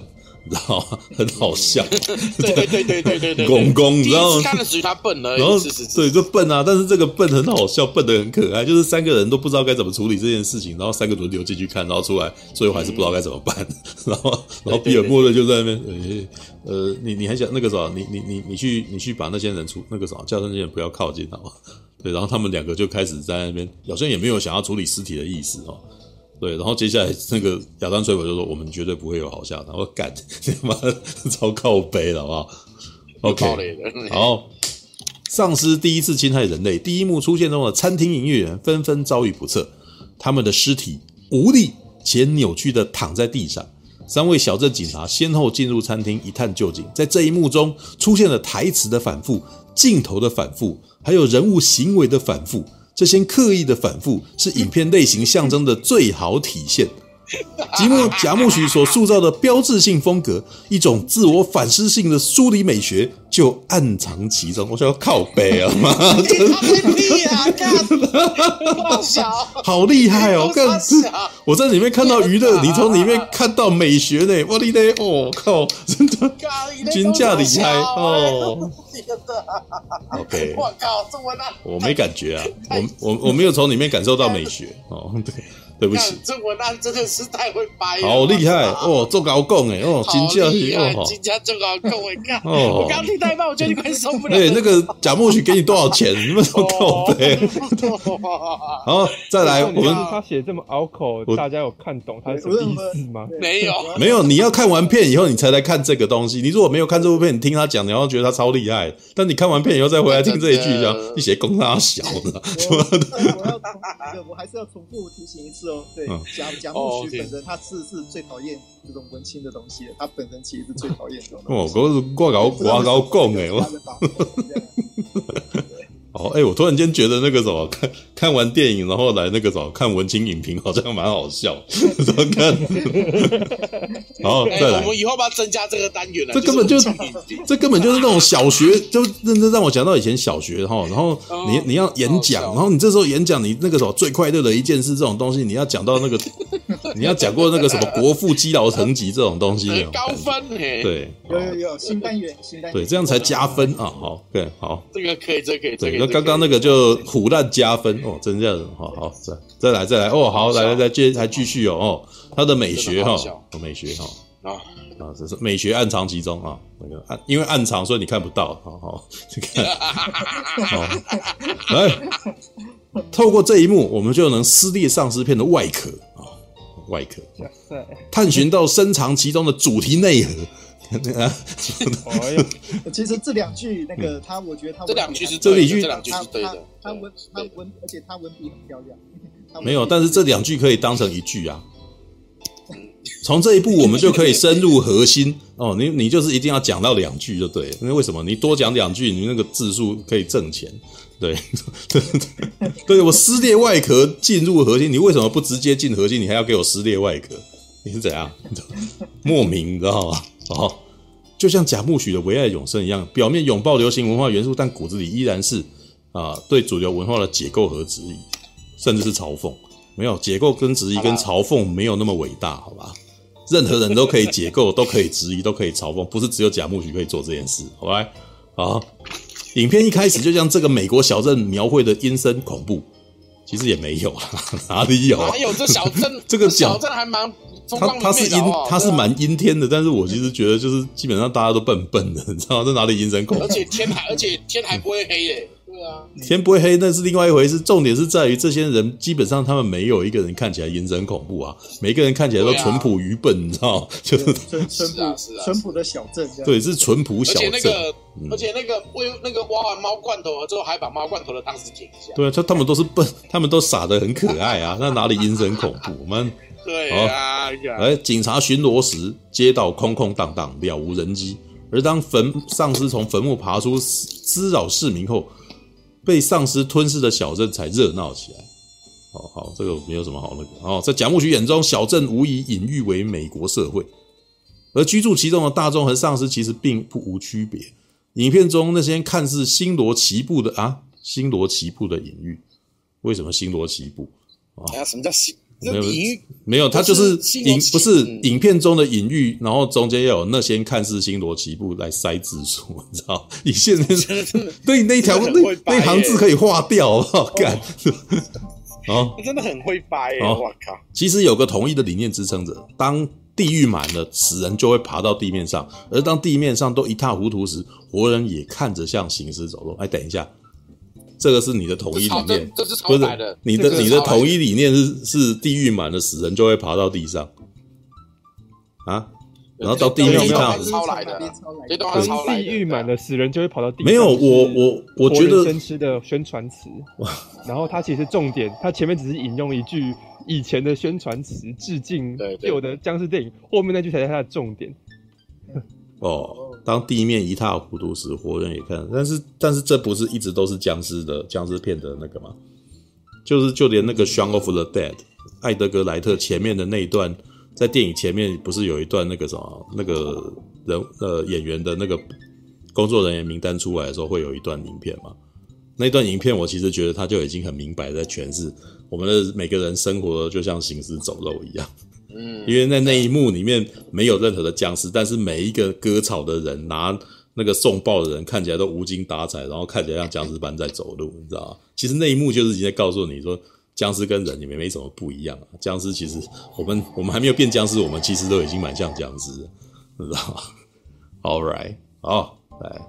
你知道吗？很好笑。(laughs) 对对对对对对对，公公，你知道吗？看的属于他笨而已。然后对，就笨啊！但是这个笨很好笑，笨得很可爱。就是三个人都不知道该怎么处理这件事情，然后三个轮流进去看，然后出来，最后还是不知道该怎么办。(laughs) 然后，然后比尔莫瑞就在那边，呃，你你还想那个啥？你你你你去你去把那些人出那个啥，叫那些人不要靠近，好吗？对，然后他们两个就开始在那边，好像也没有想要处理尸体的意思哦。对，然后接下来那个亚当·崔佛就说：“我们绝对不会有好下场。”我干，他妈超靠背了，好不好？OK，好。丧尸第一次侵害人类，第一幕出现中的餐厅营业员纷纷遭遇不测，他们的尸体无力且扭曲的躺在地上。三位小镇警察先后进入餐厅一探究竟。在这一幕中，出现了台词的反复、镜头的反复，还有人物行为的反复。这些刻意的反复是影片类型象征的最好体现。(laughs) 吉木贾木许所塑造的标志性风格，一种自我反思性的梳理美学，就暗藏其中。我想要靠北啊，妈的！(laughs) (laughs) 好厉害哦！干，我在里面看到娱乐，你从里面看到美学呢。我的嘞，哦靠，真的，均价厉害哦。OK，我靠，这么大，我没感觉啊，我我我没有从里面感受到美学哦，对。对不起，这文案真的是太会掰了，好厉害哦！做高供哎哦，金价哦，金价做高供哎，看哦，我刚听太慢，我觉得你快受不了。对，那个贾木许给你多少钱？你们说靠北。好，再来，我们他写这么拗口，大家有看懂他是什么意思吗？没有，没有。你要看完片以后，你才来看这个东西。你如果没有看这部片，你听他讲，你要觉得他超厉害。但你看完片以后再回来听这一句，讲你写供他小的。我要，我还是要重复提醒一次。对，贾贾木许本人他是是最讨厌这种文青的东西的，他本人其实是最讨厌这种。哦，我是挂高挂高讲哎，我。哦，哎、欸，我突然间觉得那个什么，看看完电影然后来那个什么看文青影评，好像蛮好笑。(laughs) 怎么看？(laughs) 然后再来，我们以后不要增加这个单元了。这根本就，这根本就是那种小学，就认真让我讲到以前小学哈。然后你你要演讲，然后你这时候演讲，你那个什么最快乐的一件事，这种东西你要讲到那个，(laughs) 你要讲过那个什么国父积劳成疾这种东西，高分对，有有有新单元，新单元，对，这样才加分啊。好，对，好，这个可以，这个可以，对。刚刚那个就唬烂加分哦，真这样子，好好再再来再来哦，好来来来接还继续哦哦，他的美学哈，美学哈啊。啊，这是美学暗藏其中啊，那个暗因为暗藏所以你看不到，好好去看，好来 (laughs) 透过这一幕，我们就能撕裂丧尸片的外壳。啊，外壳，探寻到深藏其中的主题内核。(laughs) 其实这两句那个他，我觉得他这两句是这里句这两句是对的，他文他文，而且他文笔很漂亮。(laughs) 没有，但是这两句可以当成一句啊。从这一步，我们就可以深入核心 (laughs) 哦。你你就是一定要讲到两句就对，因为为什么？你多讲两句，你那个字数可以挣钱。对，对对我撕裂外壳进入核心，你为什么不直接进核心？你还要给我撕裂外壳？你是怎样？莫名，你知道吗？哦，就像贾木许的唯爱永生一样，表面拥抱流行文化元素，但骨子里依然是啊、对主流文化的解构和质疑，甚至是嘲讽。没有解构跟质疑跟嘲讽没有那么伟大，好吧？任何人都可以解构，都可以质疑，都可以嘲讽，不是只有贾木许可以做这件事，好吧？好，影片一开始就像这个美国小镇描绘的阴森恐怖，其实也没有啦，(laughs) 哪里有？哪有这小镇？(laughs) 这个小镇还蛮它它是阴，它是蛮阴天的，但是我其实觉得就是基本上大家都笨笨的，你知道吗？这哪里阴森恐怖？而且天还而且天还不会黑耶。对啊，天不会黑，那是另外一回事。重点是在于这些人基本上他们没有一个人看起来阴森恐怖啊，每个人看起来都淳朴愚笨，你知道吗？(laughs) 就是 (laughs) 淳淳朴淳朴的小镇，对，是淳朴小镇。而且那个，而且那个喂那个挖完猫罐头之后，还把猫罐头的汤匙捡一下。对啊，他他们都是笨，他们都傻得很可爱啊，那哪里阴森恐怖？我们对啊，来警察巡逻时，街道空空荡荡，了无人迹。而当坟丧尸从坟墓爬出，滋扰市民后。被丧尸吞噬的小镇才热闹起来。好好，这个没有什么好那个。哦，在贾木许眼中，小镇无疑隐喻为美国社会，而居住其中的大众和丧尸其实并不无区别。影片中那些看似星罗棋布的啊，星罗棋布的隐喻，为什么星罗棋布啊？什么叫星？没有，没有，它就是影，不是影片中的隐喻，然后中间要有那些看似星罗棋布来塞字数，你知道？你现在对那一条那那行字可以划掉，好不好？干 (laughs) 哦，(laughs) 真的很会掰耶！我靠，其实有个统一的理念支撑着：当地狱满了，死人就会爬到地面上；而当地面上都一塌糊涂时，活人也看着像行尸走肉。哎，等一下。这个是你的统一理念，这是不是你的你的统一理念是是地狱满了死人就会爬到地上啊，然后到地面上超来的，这段抄来的。地狱满了死人就会跑到地上。没有，我我我觉得先吃的宣传词，(laughs) 然后它其实重点，它前面只是引用一句以前的宣传词，致敬旧的僵尸电影，后面那句才是它的重点。哦。当地面一塌糊涂时，活人也看。但是，但是这不是一直都是僵尸的僵尸片的那个吗？就是就连那个《Shaun of the Dead》艾德格莱特前面的那一段，在电影前面不是有一段那个什么那个人呃演员的那个工作人员名单出来的时候，会有一段影片吗？那段影片我其实觉得他就已经很明白在诠释我们的每个人生活就像行尸走肉一样。嗯，因为在那一幕里面没有任何的僵尸，但是每一个割草的人拿那个送报的人看起来都无精打采，然后看起来像僵尸般在走路，你知道吗？其实那一幕就是已经在告诉你说，僵尸跟人也没没什么不一样啊。僵尸其实我们我们还没有变僵尸，我们其实都已经蛮像僵尸，你知道吗？(laughs) All right，好，来，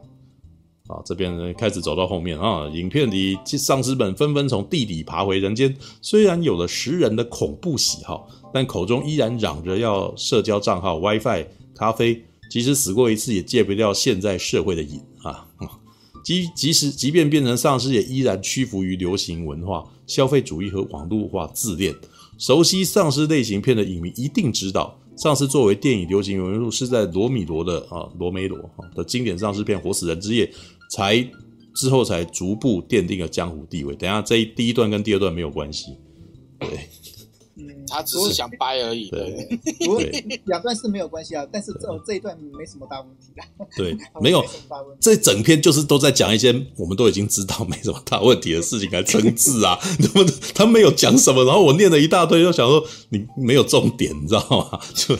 啊，这边开始走到后面啊，影片里丧尸们纷纷从地底爬回人间，虽然有了食人的恐怖喜好。但口中依然嚷着要社交账号、WiFi、咖啡，即使死过一次，也戒不掉现在社会的瘾啊！(laughs) 即即使即便变成丧尸，也依然屈服于流行文化、消费主义和网络化自恋。熟悉丧尸类型片的影迷一定知道，丧尸作为电影流行元素，是在罗米罗的啊罗梅罗的经典丧尸片《活死人之夜》才之后才逐步奠定了江湖地位。等一下，这一第一段跟第二段没有关系，对。他只是想掰而已，对，两段是没有关系啊，但是这这一段没什么大问题啦。对，(laughs) 没有，这整篇就是都在讲一些我们都已经知道没什么大问题的事情，来称字啊，(laughs) 他们他没有讲什么，然后我念了一大堆，就想说你没有重点，你知道吗？就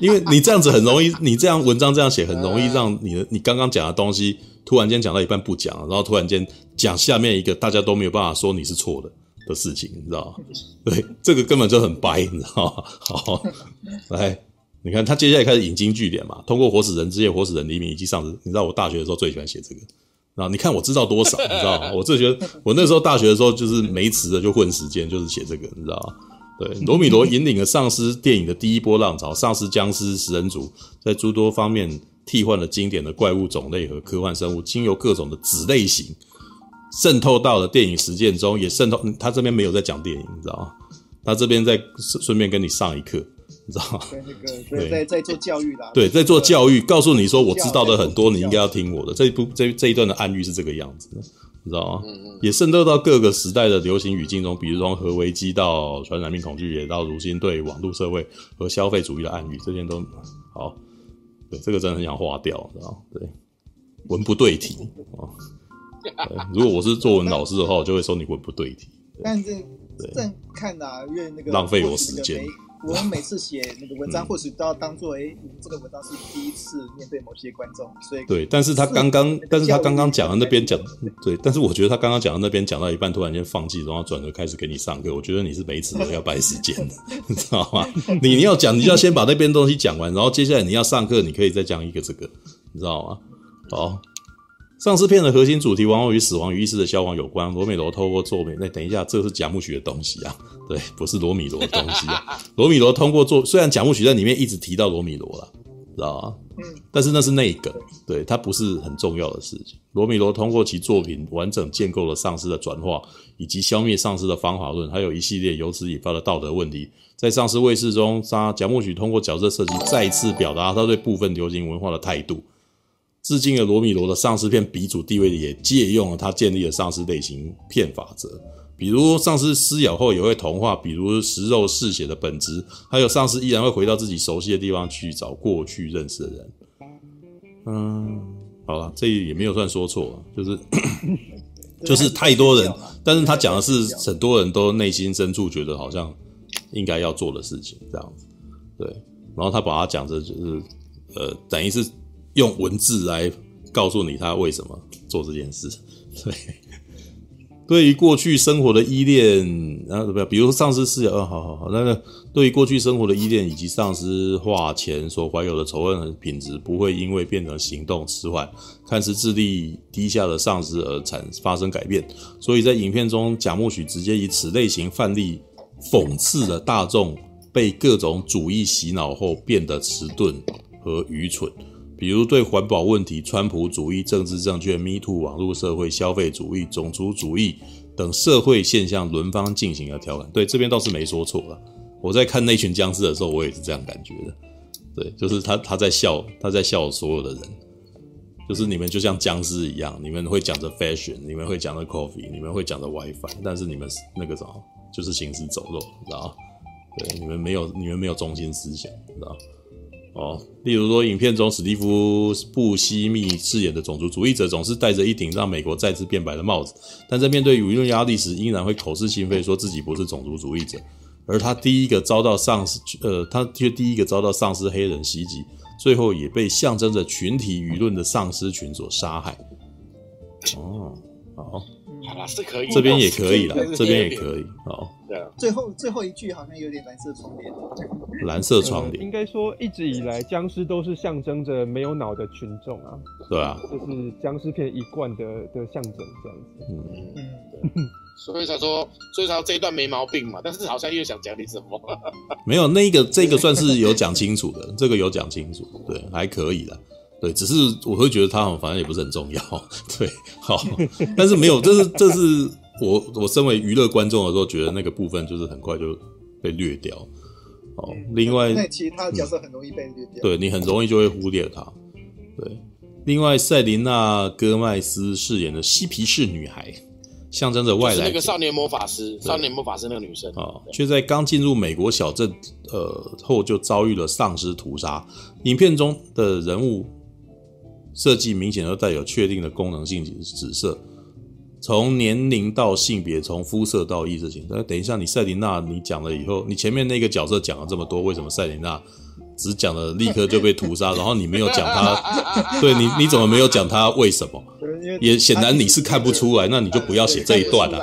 因为你这样子很容易，(laughs) 你这样文章这样写很容易让你的你刚刚讲的东西突然间讲到一半不讲，然后突然间讲下面一个大家都没有办法说你是错的。的事情，你知道吗？对，这个根本就很白，你知道吗？好，来，你看他接下来开始引经据典嘛，通过活死人之夜、活死人黎明以及上次，你知道我大学的时候最喜欢写这个，然后你看我知道多少，你知道吗？我最觉得我那时候大学的时候就是没词的就混时间，就是写这个，你知道吗？对，罗米罗引领了丧尸电影的第一波浪潮，丧尸、僵尸、食人族在诸多方面替换了经典的怪物种类和科幻生物，经由各种的子类型渗透到了电影实践中，也渗透。他这边没有在讲电影，你知道吗？他这边在顺便跟你上一课，你知道吗？对，那个对，在在做教育啦。对，在做教育，告诉你说我知道的很多，你应该要听我的。这一部这这一段的暗喻是这个样子的。你知道吗？也渗透到各个时代的流行语境中，比如从核危机到传染病恐惧，也到如今对网络社会和消费主义的暗语，这些都好。对，这个真的很想划掉，知道吗？对，文不对题啊。如果我是作文老师的话，我就会说你文不对题。但是这样看啊，因为那个浪费我时间。我们每次写那个文章，或许都要当做，哎，你们这个文章是第一次面对某些观众，所以对。但是他刚刚，但是他刚刚讲的那边讲，对。但是我觉得他刚刚讲的那边讲到一半，突然间放弃，然后转头开始给你上课。我觉得你是没纸要白时间的，(laughs) 你知道吗？你你要讲，你就要先把那边东西讲完，然后接下来你要上课，你可以再讲一个这个，你知道吗？好。丧尸片的核心主题往往与死亡与意识的消亡有关。罗美罗透过作品，那等一下，这是贾木许的东西啊，(laughs) 对，不是罗米罗的东西啊。罗米罗通过作，虽然贾木许在里面一直提到罗米罗了，知道吗？嗯，但是那是内梗，对，它不是很重要的事情。罗米罗通过其作品完整建构了丧尸的转化以及消灭丧尸的方法论，还有一系列由此引发的道德问题。在丧尸卫士中，杀贾木许通过角色设计再次表达他对部分流行文化的态度。致敬了罗米罗的丧尸片鼻祖地位，也借用了他建立的丧尸类型片法则，比如丧尸撕咬后也会同化，比如食肉嗜血的本质，还有丧尸依然会回到自己熟悉的地方去找过去认识的人。嗯，好了，这也没有算说错，就是 (coughs) 就是太多人，但是他讲的是很多人都内心深处觉得好像应该要做的事情，这样子，对，然后他把它讲的就是呃，等于是。用文字来告诉你他为什么做这件事，(laughs) 对，对于过去生活的依恋，然后怎么样？比如丧尸视角，嗯，好好好，那个对于过去生活的依恋以及丧尸化前所怀有的仇恨和品质，不会因为变成行动迟缓、看似智力低下的丧尸而产发生改变。所以在影片中，贾木许直接以此类型范例讽刺了大众被各种主义洗脑后变得迟钝和愚蠢。比如对环保问题、川普主义、政治正确、Me Too、网络社会、消费主义、种族主义等社会现象轮番进行了调侃。对，这边倒是没说错了。我在看那群僵尸的时候，我也是这样感觉的。对，就是他他在笑，他在笑所有的人，就是你们就像僵尸一样，你们会讲着 fashion，你们会讲着 coffee，你们会讲着 WiFi，但是你们那个什么就是行尸走肉，知道？对，你们没有你们没有中心思想，知道？哦，例如说，影片中史蒂夫·布西密饰演的种族主义者，总是戴着一顶让美国再次变白的帽子，但在面对舆论压力时，依然会口是心非，说自己不是种族主义者。而他第一个遭到丧尸，呃，他却第一个遭到丧尸黑人袭击，最后也被象征着群体舆论的丧尸群所杀害。哦，好。好了，是可以，这边也可以啦，这边也可以，好。对啊。最后最后一句好像有点蓝色窗帘。蓝色窗帘。应该说，一直以来僵尸都是象征着没有脑的群众啊。对啊。这是僵尸片一贯的的象征，这样子。嗯嗯。所以才说，所以才说这一段没毛病嘛，但是好像又想讲点什么。没有，那个这个算是有讲清楚的，这个有讲清楚，对，还可以的。对，只是我会觉得他好像反正也不是很重要，对，好，但是没有，这是这是我我身为娱乐观众的时候觉得那个部分就是很快就被略掉，哦，另外，那其他角色很容易被略掉，对，你很容易就会忽略他，对，另外赛琳娜·戈麦斯饰演的嬉皮士女孩，象征着外来，那个少年魔法师，少年魔法师那个女生啊，却在刚进入美国小镇呃后就遭遇了丧尸屠杀，影片中的人物。设计明显都带有确定的功能性紫色，从年龄到性别，从肤色到意识形态。等一下，你赛琳娜，你讲了以后，你前面那个角色讲了这么多，为什么赛琳娜？只讲了立刻就被屠杀，(laughs) 然后你没有讲他，(laughs) 对你你怎么没有讲他为什么？也显然你是看不出来，那你就不要写这一段了。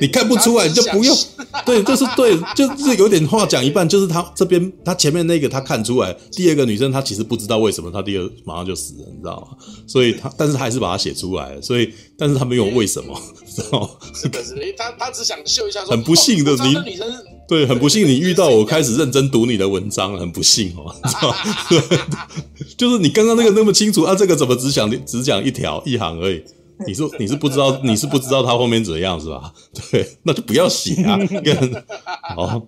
你看不出来，你就不用。对，就是对，就是有点话讲一半，就是他这边他前面那个他看出来，第二个女生她其实不知道为什么她第二马上就死了，你知道吗？所以他但是他还是把它写出来，所以但是他没有为什么，知道吗？是的，是的，他他只想秀一下说，很不幸的你。对，很不幸你遇到我开始认真读你的文章，很不幸哦，知道？就是你刚刚那个那么清楚啊，这个怎么只讲只讲一条一行而已？你是你是不知道，你是不知道他后面怎样是吧？对，那就不要写啊。哦，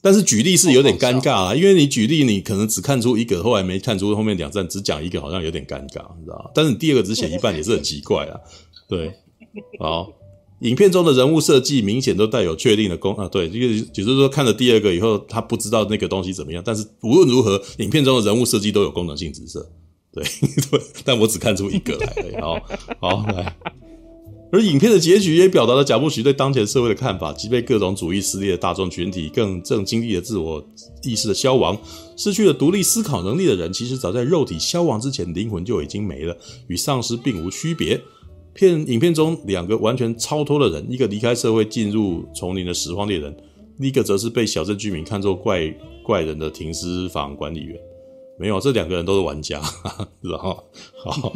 但是举例是有点尴尬啊，因为你举例你可能只看出一个，后来没看出后面两站只讲一个，好像有点尴尬，你知道？但是你第二个只写一半也是很奇怪啊。对，好。影片中的人物设计明显都带有确定的功啊，对，这个只是说看了第二个以后，他不知道那个东西怎么样。但是无论如何，影片中的人物设计都有功能性紫色，对，(laughs) 对，但我只看出一个来，好，好来。而影片的结局也表达了贾布许对当前社会的看法，即被各种主义撕裂的大众群体，更正经历了自我意识的消亡，失去了独立思考能力的人，其实早在肉体消亡之前，灵魂就已经没了，与丧尸并无区别。片影片中两个完全超脱的人，一个离开社会进入丛林的拾荒猎人，另一个则是被小镇居民看作怪怪人的停尸房管理员。没有，这两个人都是玩家。然后，好，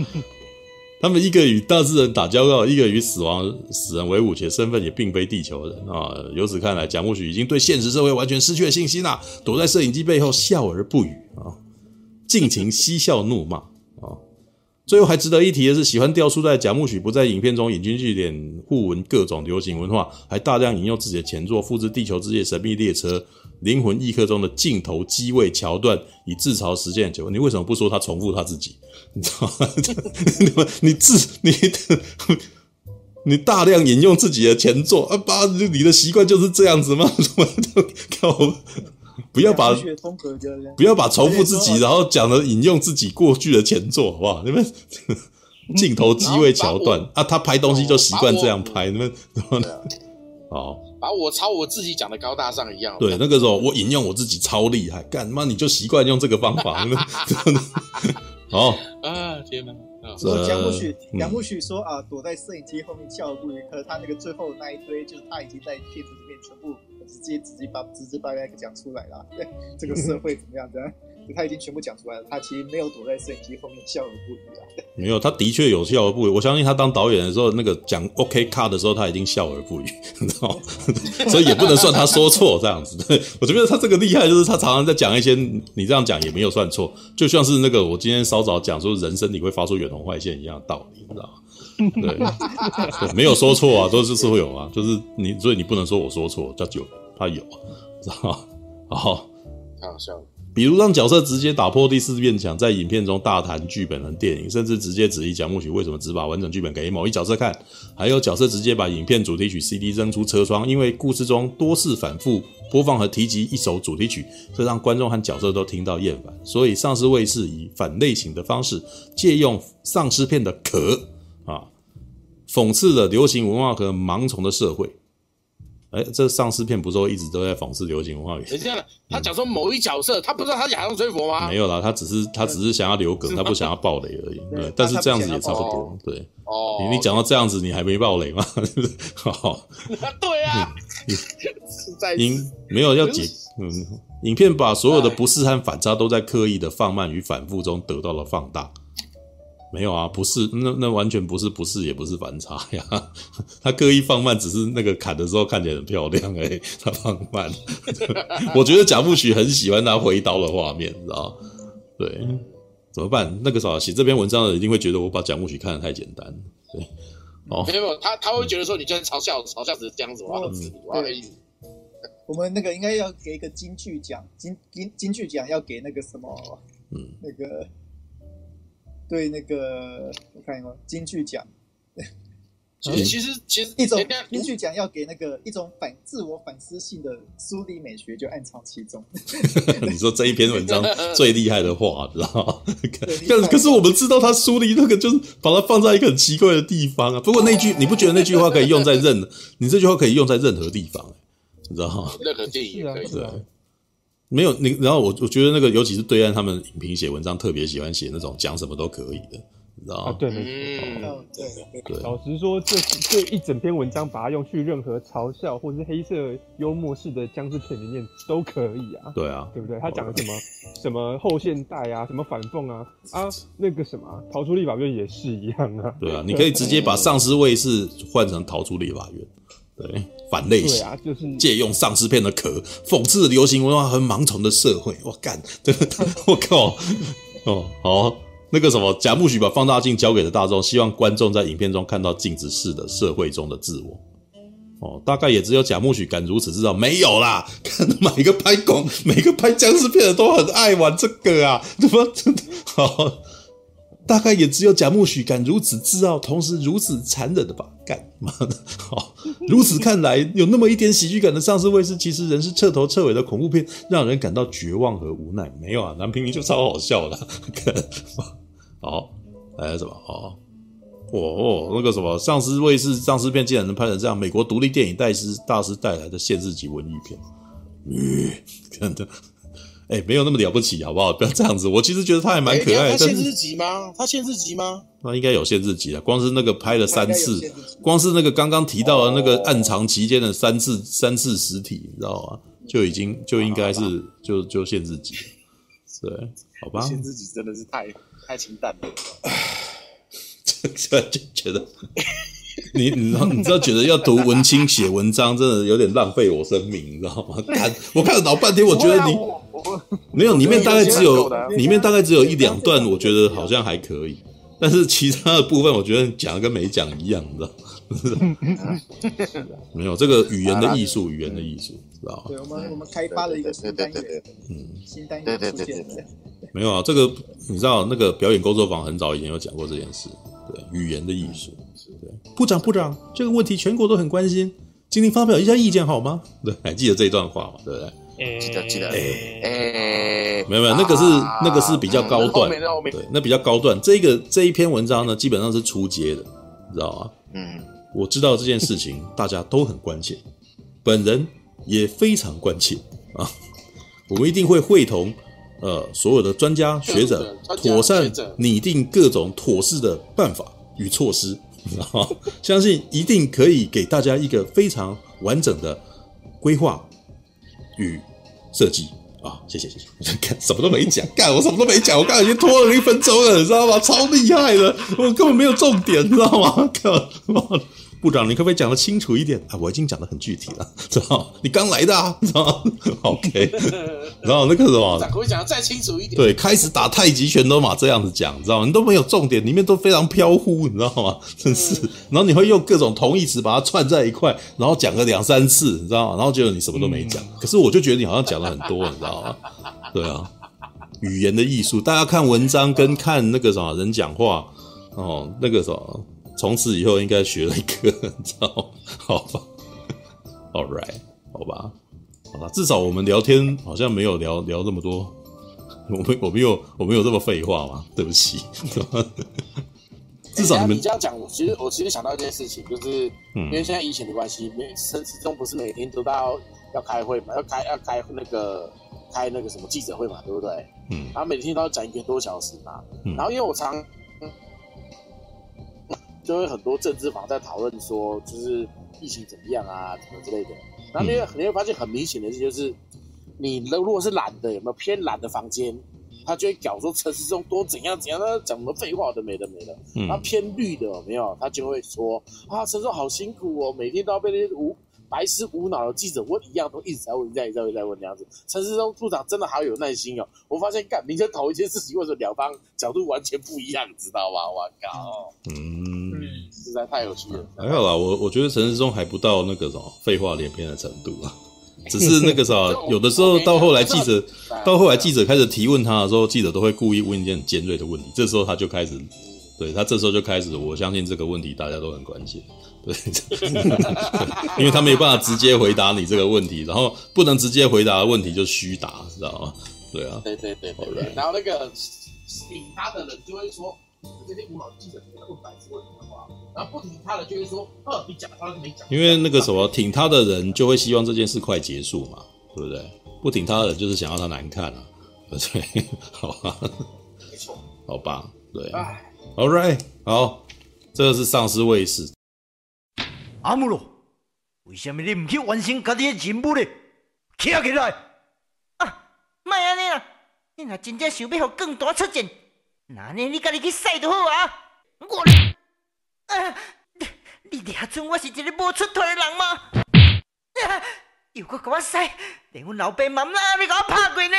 他们一个与大自然打交道，一个与死亡死人为伍，且身份也并非地球人啊。由此看来，贾木许已经对现实社会完全失去了信心呐，躲在摄影机背后笑而不语啊，尽情嬉笑怒骂。最后还值得一提的是，喜欢掉书袋贾木许不在影片中引经据典互文各种流行文化，还大量引用自己的前作《复制地球之夜：神秘列车》《灵魂异客》中的镜头机位桥段，以自嘲实践结果。你为什么不说他重复他自己？你知道吗？你自你你大量引用自己的前作啊？爸，你的习惯就是这样子吗？靠！(laughs) (laughs) 不要把不要把重复自己，然后讲的引用自己过去的前作，好不好？你们 (laughs) 镜头机位桥段啊，他拍东西就习惯这样拍，你们哦，(laughs) 把我抄我自己讲的高大上一样。对，那个时候我引用我自己超厉害，干嘛你就习惯用这个方法？好啊，天哪！贾木许贾木许说啊，躲在摄影机后面笑而不语。可是他那个最后那一堆，就是他已经在片子里面全部。直接直接把直直白白讲出来了，对这个社会怎么样的，他已经全部讲出来了。他其实没有躲在摄影机后面笑而不语啊。没有，他的确有笑而不语。我相信他当导演的时候，那个讲 OK cut 的时候，他已经笑而不语，(laughs) 你知道吗？(laughs) 所以也不能算他说错这样子。对，我觉得他这个厉害，就是他常常在讲一些你这样讲也没有算错，就像是那个我今天稍早讲说人生你会发出远红外线一样的道理，你知道吗？(laughs) 对，对，没有说错啊，都是是会有啊，就是你，所以你不能说我说错，叫九。他有，知道吗？好，太好笑了。比如让角色直接打破第四面墙，在影片中大谈剧本和电影，甚至直接质疑蒋木许为什么只把完整剧本给某一角色看，还有角色直接把影片主题曲 CD 扔出车窗，因为故事中多次反复播放和提及一首主题曲，这让观众和角色都听到厌烦。所以丧尸卫士以反类型的方式，借用丧尸片的壳啊，讽刺了流行文化和盲从的社会。哎，这丧尸片不是说一直都在讽刺流行文化语？等一下，他讲说某一角色，他不知道他是海上追佛吗？(laughs) 没有啦，他只是他只是想要留梗，他不想要暴雷而已。对，但是这样子也差不多。对，哦，你你讲到这样子，你还没暴雷吗？好，(laughs) 对啊，(laughs) 影没有要解，嗯，影片把所有的不适和反差都在刻意的放慢与反复中得到了放大。没有啊，不是，那那完全不是，不是也不是反差呀。(laughs) 他刻意放慢，只是那个砍的时候看起来很漂亮哎、欸，(laughs) 他放慢。(laughs) 我觉得贾木许很喜欢他挥刀的画面，你知道？对，怎么办？那个时候写这篇文章的人一定会觉得我把贾木许看得太简单。对，哦，没有，他他会觉得说你就是嘲笑嘲笑只是这样子，我要死，我要意思。我们那个应该要给一个金句奖，金金金句奖要给那个什么，嗯，那个。对那个，我看一下金句奖。其实其实其实一种金句奖要给那个一种反自我反思性的梳理美学，就暗藏其中。(laughs) (laughs) 你说这一篇文章 (laughs) 最厉害的话，知道吗？可可是我们知道他梳理那个就是把它放在一个很奇怪的地方啊。不过那句你不觉得那句话可以用在任？你这句话可以用在任何地方，你知道吗？任何电影可以。对。没有你，然后我我觉得那个，尤其是对岸他们影评写文章特别喜欢写那种讲什么都可以的，你知道吗？啊，对，没错。对对。老实说，这这一整篇文章把它用去任何嘲笑或者是黑色幽默式的僵尸片里面都可以啊。对啊，对不对？他讲的什么 (laughs) 什么后现代啊，什么反讽啊啊，那个什么逃出立法院也是一样啊。对啊，你可以直接把丧尸卫士换成逃出立法院。对，反类型，就是借用丧尸片的壳，讽刺流行文化和盲从的社会。我干，(laughs) 这个我靠，哦，好，那个什么，贾木许把放大镜交给了大众，希望观众在影片中看到镜子式的社会中的自我。哦，大概也只有贾木许敢如此知道，没有啦。(laughs) 看每个拍广，每个拍僵尸片的都很爱玩这个啊，怎么真的好？大概也只有贾木许敢如此自傲，同时如此残忍的吧？干妈的！好，如此看来，有那么一点喜剧感的丧尸卫士，其实仍是彻头彻尾的恐怖片，让人感到绝望和无奈。没有啊，男平民就超好笑的。好，(laughs) 还有什么？哦哦，那个什么，丧尸卫士丧尸片竟然能拍成这样？美国独立电影大师大师带来的限制级文艺片，嗯，真的。哎、欸，没有那么了不起，好不好？不要这样子。我其实觉得他还蛮可爱的。他限制级吗？他限制级吗？那应该有限制级的。光是那个拍了三次，光是那个刚刚提到的那个暗藏期间的三次、哦、三次实体，你知道吗？就已经就应该是就就限制级。对，好吧。限制级真的是太太清淡了。(laughs) 这就觉得。你你知道你知道觉得要读文青写文章真的有点浪费我生命，你知道吗？(laughs) 看我看了老半天，我觉得你没有里面大概只有里面大概只有一两段，我觉得好像还可以，但是其他的部分我觉得讲的跟没讲一样，你知道 (laughs) 没有这个语言的艺术，语言的艺术，知道吗？对，我们我们开发了一个新单元，嗯，新单元出现没有啊？这个你知道那个表演工作坊很早以前有讲过这件事，对，语言的艺术。对，部长，部长，这个问题全国都很关心，请您发表一下意见好吗？对，还记得这一段话吗？对不对？欸、记得，记得。哎、欸，没有，没有，那个是、啊、那个是比较高段，嗯、对，那比较高段。这个这一篇文章呢，基本上是初阶的，你知道吗？嗯，我知道这件事情 (laughs) 大家都很关切，本人也非常关切啊。我们一定会会同呃所有的专家学者，妥善拟定各种妥适的办法与措施。(laughs) 相信一定可以给大家一个非常完整的规划与设计啊！谢谢谢谢，看什么都没讲，干我什么都没讲，我刚才已经拖了一分钟了，你知道吗？超厉害的，我根本没有重点，你知道吗？靠！部长，你可不可以讲得清楚一点啊？我已经讲得很具体了，知道你刚来的啊，知道吗？OK，然后那个什么，可不讲得再清楚一点？对，开始打太极拳都嘛这样子讲，你知道吗？你都没有重点，里面都非常飘忽，你知道吗？真是，然后你会用各种同义词把它串在一块，然后讲个两三次，你知道吗？然后结果你什么都没讲，嗯、可是我就觉得你好像讲了很多，你知道吗？对啊，语言的艺术，大家看文章跟看那个什么人讲话哦，那个什么。从此以后应该学了一个，你知道吗？(laughs) 好吧，All right，好吧，好吧，至少我们聊天好像没有聊聊这么多，我没我没有我没有这么废话嘛？对不起，(laughs) 至少你们、这样讲，我其实我其实想到一件事情，就是、嗯、因为现在疫情的关系，每始终不是每天都到要开会嘛，要开要开那个开那个什么记者会嘛，对不对？嗯，然后每天都要讲一个多小时嘛，嗯、然后因为我常。就会很多政治房在讨论说，就是疫情怎么样啊，什么之类的。然后你会你会发现很明显的事就是，你如果是蓝的，有没有偏蓝的房间，他就会讲说陈时中多怎样怎样，他讲什么废话都没的没的。然后偏绿的有没有，他就会说啊，陈时中好辛苦哦，每天都要被那些无白痴无脑的记者问一样，都一直在问，一再一再一再问这样子。陈世忠部长真的好有耐心哦。我发现干，明天讨一件事情，为什么两方角度完全不一样，知道吗？我靠，嗯。实在太有趣了。还好啦，我我觉得陈世忠还不到那个什么废话连篇的程度啊，(laughs) 只是那个啥，有的时候到后来记者到后来记者开始提问他的时候，记者都会故意问一件很尖锐的问题，这时候他就开始，对他这时候就开始，我相信这个问题大家都很关心，对，(laughs) 因为他没办法直接回答你这个问题，然后不能直接回答的问题就虚答，知道吗？对啊，对对对然后那个顶他的人就会说。这些无脑记者问白痴问题的话，然后不挺他的就会说：“呃，你讲他都没讲。”因为那个什么，挺他的人就会希望这件事快结束嘛，对不对？不挺他的人就是想要他难看啊，对不对？好吧，没错，好吧，对。唉，All right，好，这个是丧尸卫士。阿姆罗，为什么你唔去完成家己的任务呢？起来，起来！啊，莫安尼啦，你若真正想要让更大出战。那你你赶紧去晒就好啊！我，你，你抓准我是一个无出头的人吗？又搁给我使，连阮老爸妈妈都给我拍过呢。